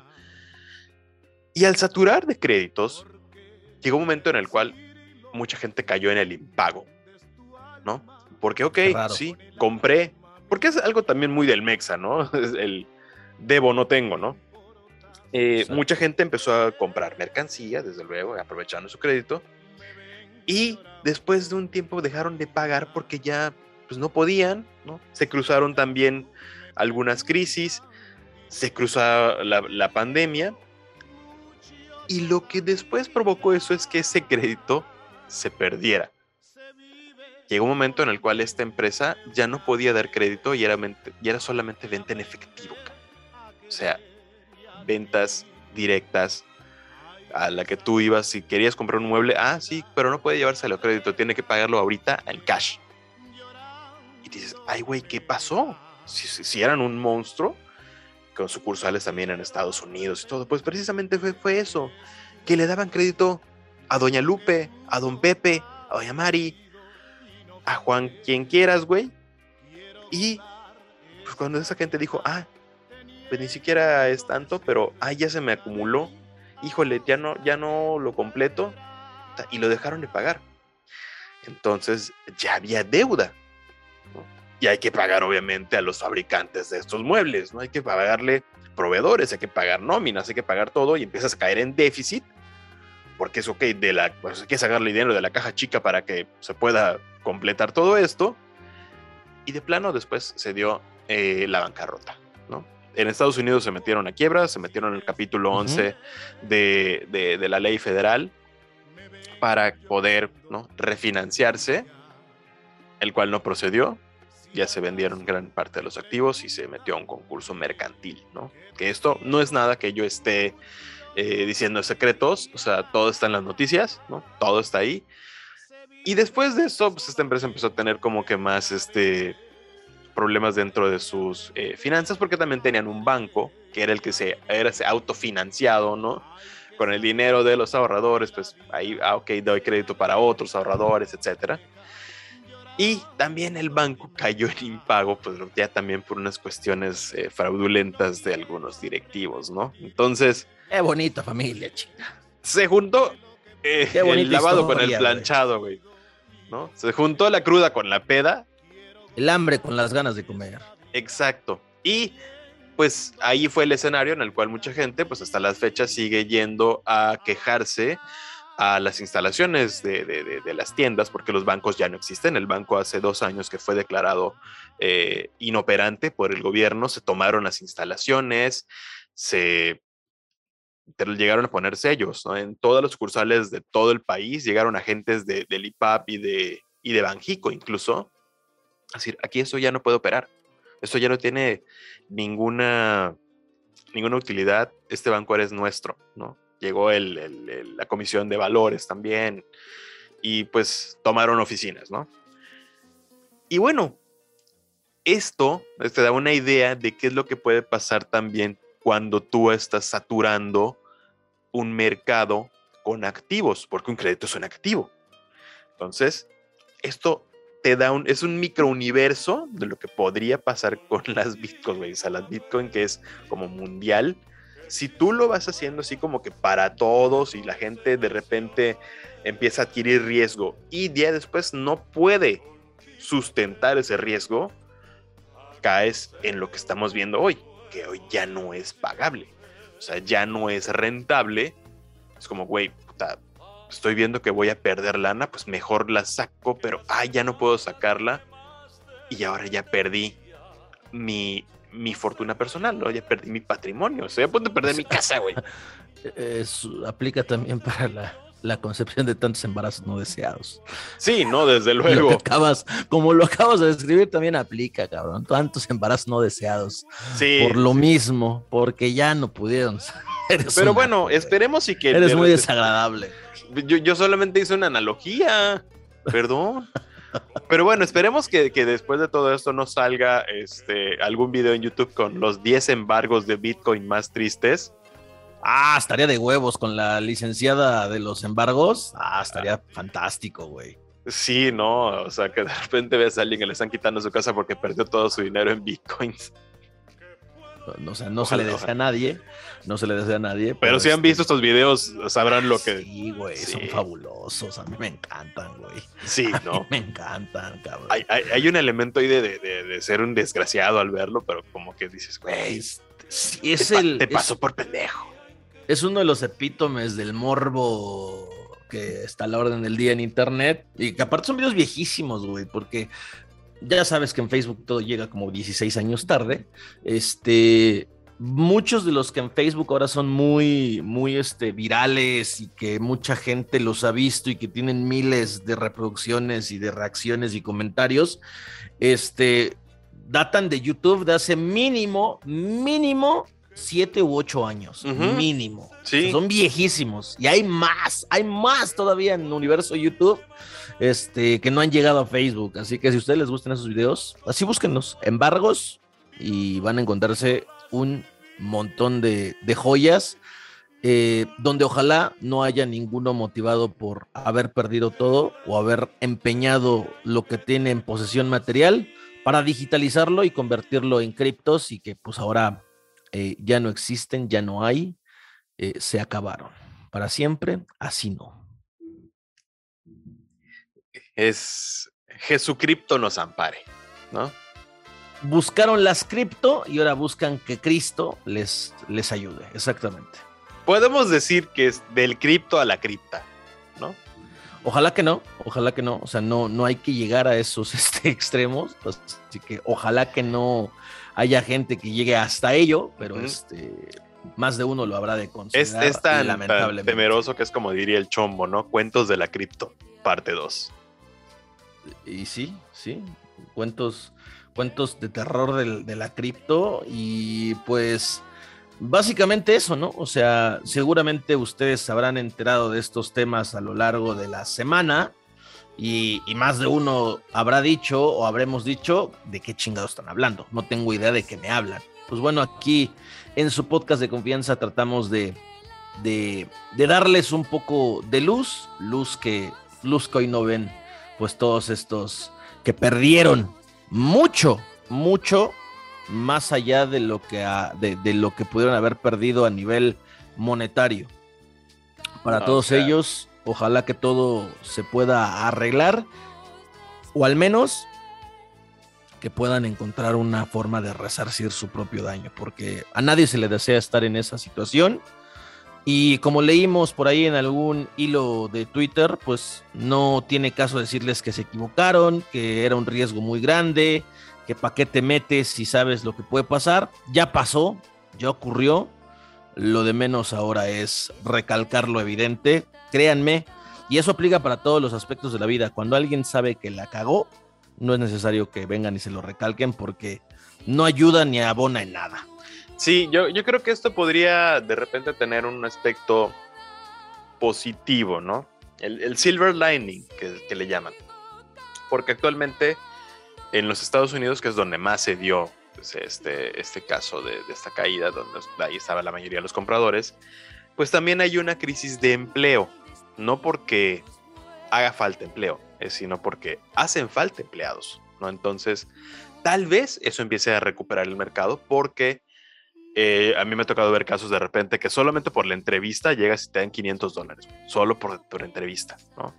Y al saturar de créditos, llegó un momento en el cual mucha gente cayó en el impago, ¿no? Porque, ok, sí, compré, porque es algo también muy del Mexa, ¿no? [laughs] El debo, no tengo, ¿no? Eh, mucha gente empezó a comprar mercancía, desde luego, aprovechando su crédito, y después de un tiempo dejaron de pagar porque ya pues no podían, ¿no? Se cruzaron también algunas crisis, se cruza la, pandemia y lo que después provocó eso es que ese crédito se perdiera. Llegó un momento en el cual esta empresa ya no podía dar crédito y era, y era solamente venta en efectivo. O sea, ventas directas a la que tú ibas si querías comprar un mueble. Ah, sí, pero no puede llevárselo a crédito, tiene que pagarlo ahorita en cash. Y dices, ay, güey, ¿qué pasó? Si, eran un monstruo, con sucursales también en Estados Unidos y todo, pues precisamente fue, fue eso, que le daban crédito a Doña Lupe, a Don Pepe, a Doña Mari, a Juan, quien quieras, güey. Y pues cuando esa gente dijo, ah, pues ni siquiera es tanto, pero ah, ya se me acumuló, híjole, ya no, ya no lo completo, y lo dejaron de pagar. Entonces ya había deuda y hay que pagar obviamente a los fabricantes de estos muebles, ¿no? Hay que pagarle proveedores, hay que pagar nóminas, hay que pagar todo y empiezas a caer en déficit, porque es ok, de la, pues hay que sacarle dinero de la caja chica para que se pueda completar todo esto. Y de plano después se dio eh, la bancarrota, ¿no? En Estados Unidos se metieron a quiebra, se metieron en el capítulo 11 de, de, de la ley federal para poder ¿no? refinanciarse, el cual no procedió. Ya se vendieron gran parte de los activos y se metió a un concurso mercantil, ¿no? Que esto no es nada que yo esté eh, diciendo secretos, o sea, todo está en las noticias, ¿no? Todo está ahí. Y después de eso, pues esta empresa empezó a tener como que más este, problemas dentro de sus eh, finanzas porque también tenían un banco que era el que se era autofinanciado, ¿no? Con el dinero de los ahorradores, pues ahí, ah, ok, doy crédito para otros ahorradores, etcétera. Y también el banco cayó en impago, pues ya también por unas cuestiones eh, fraudulentas de algunos directivos, ¿no? Entonces... Qué bonita familia, chica. Se juntó eh, el lavado con el planchado, güey. ¿no? Se juntó la cruda con la peda. El hambre con las ganas de comer. Exacto. Y pues ahí fue el escenario en el cual mucha gente, pues hasta las fechas, sigue yendo a quejarse a las instalaciones de, las tiendas, porque los bancos ya no existen. El banco hace dos años que fue declarado eh, inoperante por el gobierno, se tomaron las instalaciones, se llegaron a poner sellos. En todas las sucursales de todo el país llegaron agentes de, del IPAP y de, y de Banjico incluso. Es decir, aquí esto ya no puede operar. Esto ya no tiene ninguna, ninguna utilidad. Este banco es nuestro, ¿no? Llegó el, la comisión de valores también y pues tomaron oficinas, ¿no? Y bueno, esto te da una idea de qué es lo que puede pasar también cuando tú estás saturando un mercado con activos, porque un crédito es un activo. Entonces, esto te da un, es un microuniverso de lo que podría pasar con [laughs] las bitcoins, o sea, las bitcoin que es como mundial. Si tú lo vas haciendo así como que para todos y la gente de repente empieza a adquirir riesgo y día después no puede sustentar ese riesgo, caes en lo que estamos viendo hoy, que hoy ya no es pagable. O sea, ya no es rentable. Es como, güey, estoy viendo que voy a perder lana, pues mejor la saco, pero, ay, ya no puedo sacarla. Y ahora ya perdí mi, mi fortuna personal, ¿no? Ya perdí mi patrimonio. Estoy a punto de perder mi casa, güey. [laughs] aplica también para la, la concepción de tantos embarazos no deseados. Sí, no, desde luego. acabas, como lo acabas de describir, también aplica, cabrón. Tantos embarazos no deseados. Sí. Por lo mismo, porque ya no pudieron. [laughs] Pero bueno, esperemos y que. Eres muy desagradable. Yo, yo solamente hice una analogía. Perdón. [laughs] Pero bueno, esperemos que, que, después de todo esto no salga este, algún video en YouTube con los 10 embargos de Bitcoin más tristes Ah, estaría de huevos con la licenciada de los embargos. Ah, estaría fantástico, güey. Sí, no, o sea, que de repente ves a alguien que le están quitando su casa porque perdió todo su dinero en bitcoins. No, o sea, no se le desea a nadie, no se le desea a nadie. Pero, si han este visto estos videos, sabrán lo que. Sí, güey, son fabulosos. A mí me encantan, güey. Sí, [laughs] ¿no? me encantan, cabrón. Hay, un elemento ahí de, de, ser un desgraciado al verlo, pero como que dices, güey. Es, es el. Te pasó por pendejo es uno de los epítomes del morbo que está a la orden del día en internet. Y que aparte son videos viejísimos, güey, porque ya sabes que en Facebook todo llega como 16 años tarde. Este. Muchos de los que en Facebook ahora son muy, muy este, virales y que mucha gente los ha visto y que tienen miles de reproducciones y de reacciones y comentarios, este, datan de YouTube de hace mínimo, mínimo siete u ocho años, mínimo. son viejísimos. Y hay más, hay más todavía en el universo YouTube este, que no han llegado a Facebook. Así que si a ustedes les gustan esos videos, así búsquenlos, embargos, y van a encontrarse un montón de, joyas. Eh, donde ojalá no haya ninguno motivado por haber perdido todo o haber empeñado lo que tiene en posesión material para digitalizarlo y convertirlo en criptos y que pues ahora eh, ya no existen, ya no hay, eh, se acabaron. Para siempre, así no. Es Jesucristo nos ampare, ¿no? Buscaron las cripto y ahora buscan que Cristo les, les ayude, exactamente. Podemos decir que es del cripto a la cripta, ¿no? Ojalá que no, ojalá que no, o sea, no, no hay que llegar a esos [laughs] este, extremos, así que ojalá que no haya gente que llegue hasta ello, pero este. más de uno lo habrá de Es, considerar. es tan, tan lamentablemente. temeroso que es como diría el chombo, ¿no? Cuentos de la cripto, parte 2. Y sí, sí, cuentos, cuentos de terror del- de la cripto y pues básicamente eso, ¿no? O sea, seguramente ustedes se habrán enterado de estos temas a lo largo de la semana y, y más de uno habrá dicho o habremos dicho de qué chingados están hablando. No tengo idea de qué me hablan. Pues bueno, aquí en su podcast de confianza tratamos de, de, de darles un poco de luz, luz que, luz que hoy no ven pues todos estos que perdieron mucho, mucho más allá de lo que, de, de lo que pudieron haber perdido a nivel monetario. Para No, todos o sea- ellos, ojalá que todo se pueda arreglar o al menos que puedan encontrar una forma de resarcir su propio daño, porque a nadie se le desea estar en esa situación. Y como leímos por ahí en algún hilo de Twitter, pues no tiene caso decirles que se equivocaron, que era un riesgo muy grande, que para qué te metes si sabes lo que puede pasar. Ya pasó, ya ocurrió. Lo de menos ahora es recalcar lo evidente. Créanme, y eso aplica para todos los aspectos de la vida. Cuando alguien sabe que la cagó, no es necesario que vengan y se lo recalquen porque no ayuda ni abona en nada. Sí, yo, yo creo que esto podría de repente tener un aspecto positivo, ¿no? El, silver lining que, que le llaman. Porque actualmente en los Estados Unidos, que es donde más se dio pues, este, este caso de, de esta caída, donde ahí estaba la mayoría de los compradores, pues también hay una crisis de empleo. No porque haga falta empleo, sino porque hacen falta empleados, ¿no? Entonces, tal vez eso empiece a recuperar el mercado porque eh, a mí me ha tocado ver casos de repente que solamente por la entrevista llegas y te dan 500 dólares, solo por, por entrevista, ¿no?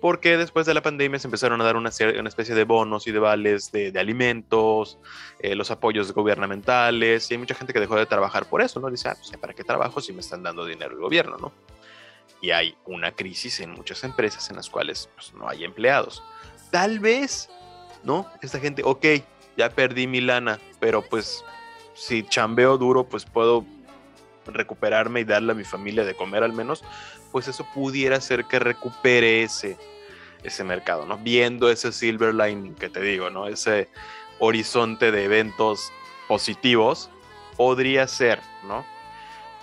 Porque después de la pandemia se empezaron a dar una, una especie de bonos y de vales de, alimentos, eh, los apoyos gubernamentales, y hay mucha gente que dejó de trabajar por eso, ¿no? Dice, ah, pues, ¿ya ¿para qué trabajo si me están dando dinero el gobierno, ¿no? Y hay una crisis en muchas empresas en las cuales pues, no hay empleados. Tal vez, ¿no? Esta gente, ok, ya perdí mi lana, pero pues si chambeo duro, pues puedo recuperarme y darle a mi familia de comer al menos, pues eso pudiera ser que recupere ese, ese mercado, ¿no? Viendo ese silver lining que te digo, ¿no? Ese horizonte de eventos positivos, podría ser, ¿no?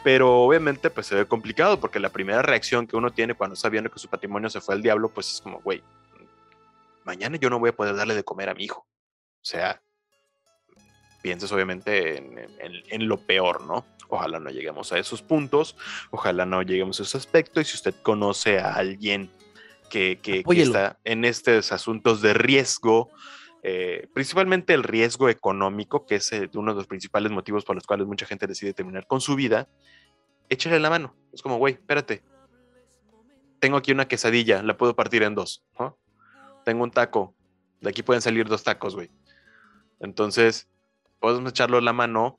Pero obviamente pues se ve complicado porque la primera reacción que uno tiene cuando está viendo que su patrimonio se fue al diablo, pues es como, güey, mañana yo no voy a poder darle de comer a mi hijo. O sea, piensas obviamente en, en- en lo peor, ¿no? Ojalá no lleguemos a esos puntos, ojalá no lleguemos a ese aspecto y si usted conoce a alguien que, que- que está en estos asuntos de riesgo, eh, principalmente el riesgo económico, que es eh, uno de los principales motivos por los cuales mucha gente decide terminar con su vida, échale la mano. Es como, güey, espérate. Tengo aquí una quesadilla, la puedo partir en dos. Tengo un taco, de aquí pueden salir dos tacos, güey. Entonces, podemos echarlo la mano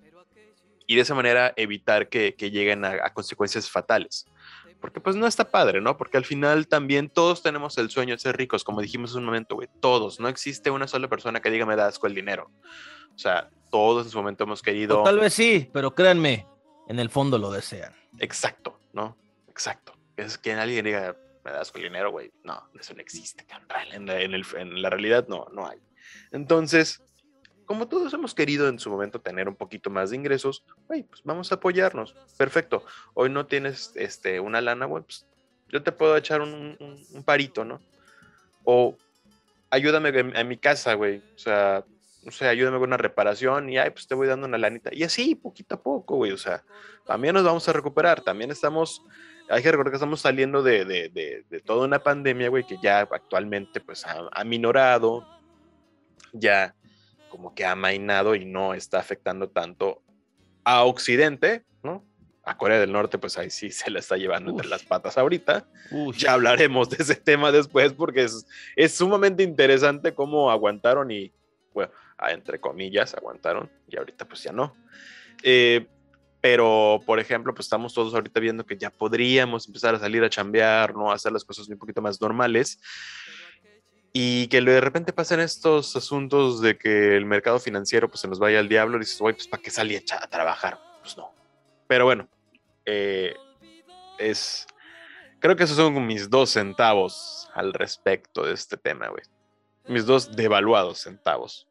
y de esa manera evitar que, lleguen a consecuencias fatales. Porque pues no está padre, ¿no? Porque al final también todos tenemos el sueño de ser ricos, como dijimos hace un momento, güey. Todos. No existe una sola persona que diga me da asco el dinero. O sea, todos en su momento hemos querido... O tal vez sí, pero créanme, en el fondo lo desean. Exacto, ¿no? Exacto. Es que alguien diga, me das con el dinero, güey. No, eso no existe. En la, en el- en la realidad no, no hay. Entonces, como todos hemos querido en su momento tener un poquito más de ingresos, güey, pues vamos a apoyarnos. Perfecto. Hoy no tienes este, una lana, güey, pues yo te puedo echar un, un- un parito, ¿no? O ayúdame a mi casa, güey. O sea, no sé, ayúdame con una reparación y ay, pues te voy dando una lanita. Y así, poquito a poco, güey. O sea, también nos vamos a recuperar. También estamos, hay que recordar que estamos saliendo de, de, de- de toda una pandemia, güey, que ya actualmente pues ha, ha minorado, ya como que ha mainado y no está afectando tanto a Occidente, ¿no? A Corea del Norte, pues ahí sí se la está llevando entre las patas ahorita. Ya hablaremos de ese tema después porque es, es sumamente interesante cómo aguantaron y, bueno, a- entre comillas, aguantaron y ahorita pues ya no. Eh, pero, por ejemplo, pues estamos todos ahorita viendo que ya podríamos empezar a salir a chambear, ¿no? A hacer las cosas un poquito más normales. Y que de repente pasan estos asuntos de que el mercado financiero pues se nos vaya al diablo y dices, güey, pues ¿para qué salí a trabajar? Pues no. Pero bueno, eh, es. Creo que esos son mis dos centavos al respecto de este tema, güey. Mis dos devaluados centavos.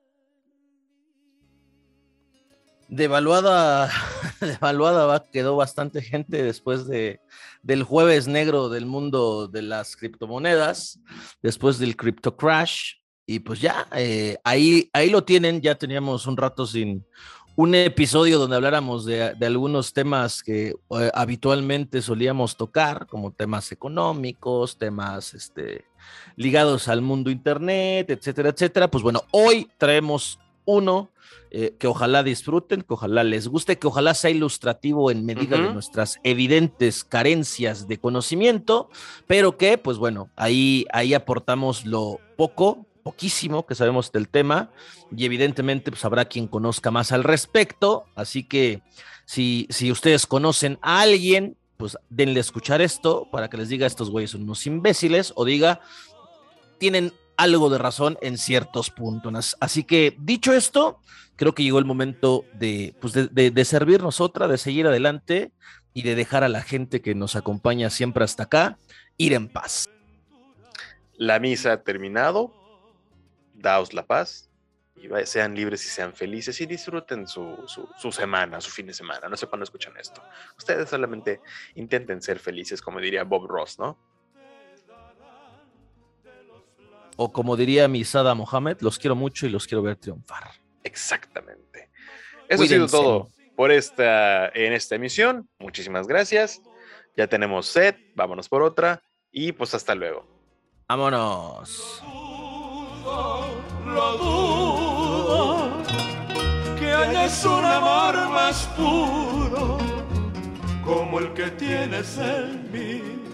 Devaluada, [laughs] devaluada quedó bastante gente después de, del jueves negro del mundo de las criptomonedas, después del crypto crash. Y pues ya, eh, ahí, ahí lo tienen, ya teníamos un rato sin un episodio donde habláramos de, algunos temas que eh, habitualmente solíamos tocar, como temas económicos, temas este, ligados al mundo internet, etcétera, etcétera. Pues bueno, hoy traemos uno eh, que ojalá disfruten, que ojalá les guste, que ojalá sea ilustrativo en medida de nuestras evidentes carencias de conocimiento, pero que, pues bueno, ahí, ahí aportamos lo poco poquísimo que sabemos del tema y evidentemente pues habrá quien conozca más al respecto, así que si, si ustedes conocen a alguien, pues denle a escuchar esto para que les diga estos güeyes son unos imbéciles o diga tienen algo de razón en ciertos puntos. Así que dicho esto, creo que llegó el momento de, pues de, servirnos otra, de seguir adelante y de dejar a la gente que nos acompaña siempre hasta acá ir en paz. La misa ha terminado, daos la paz y sean libres y sean felices y disfruten su, su, semana, su fin de semana. No sé cuándo escuchan esto. Ustedes solamente intenten ser felices, como diría Bob Ross, ¿no? O como diría mi Sada Mohamed, los quiero mucho y los quiero ver triunfar. Exactamente. Eso ha sido todo por esta, en esta emisión. Muchísimas gracias. Ya tenemos set, vámonos por otra y pues hasta luego. Vámonos lo dudo, que hayas un amor más puro como el que tienes en mí.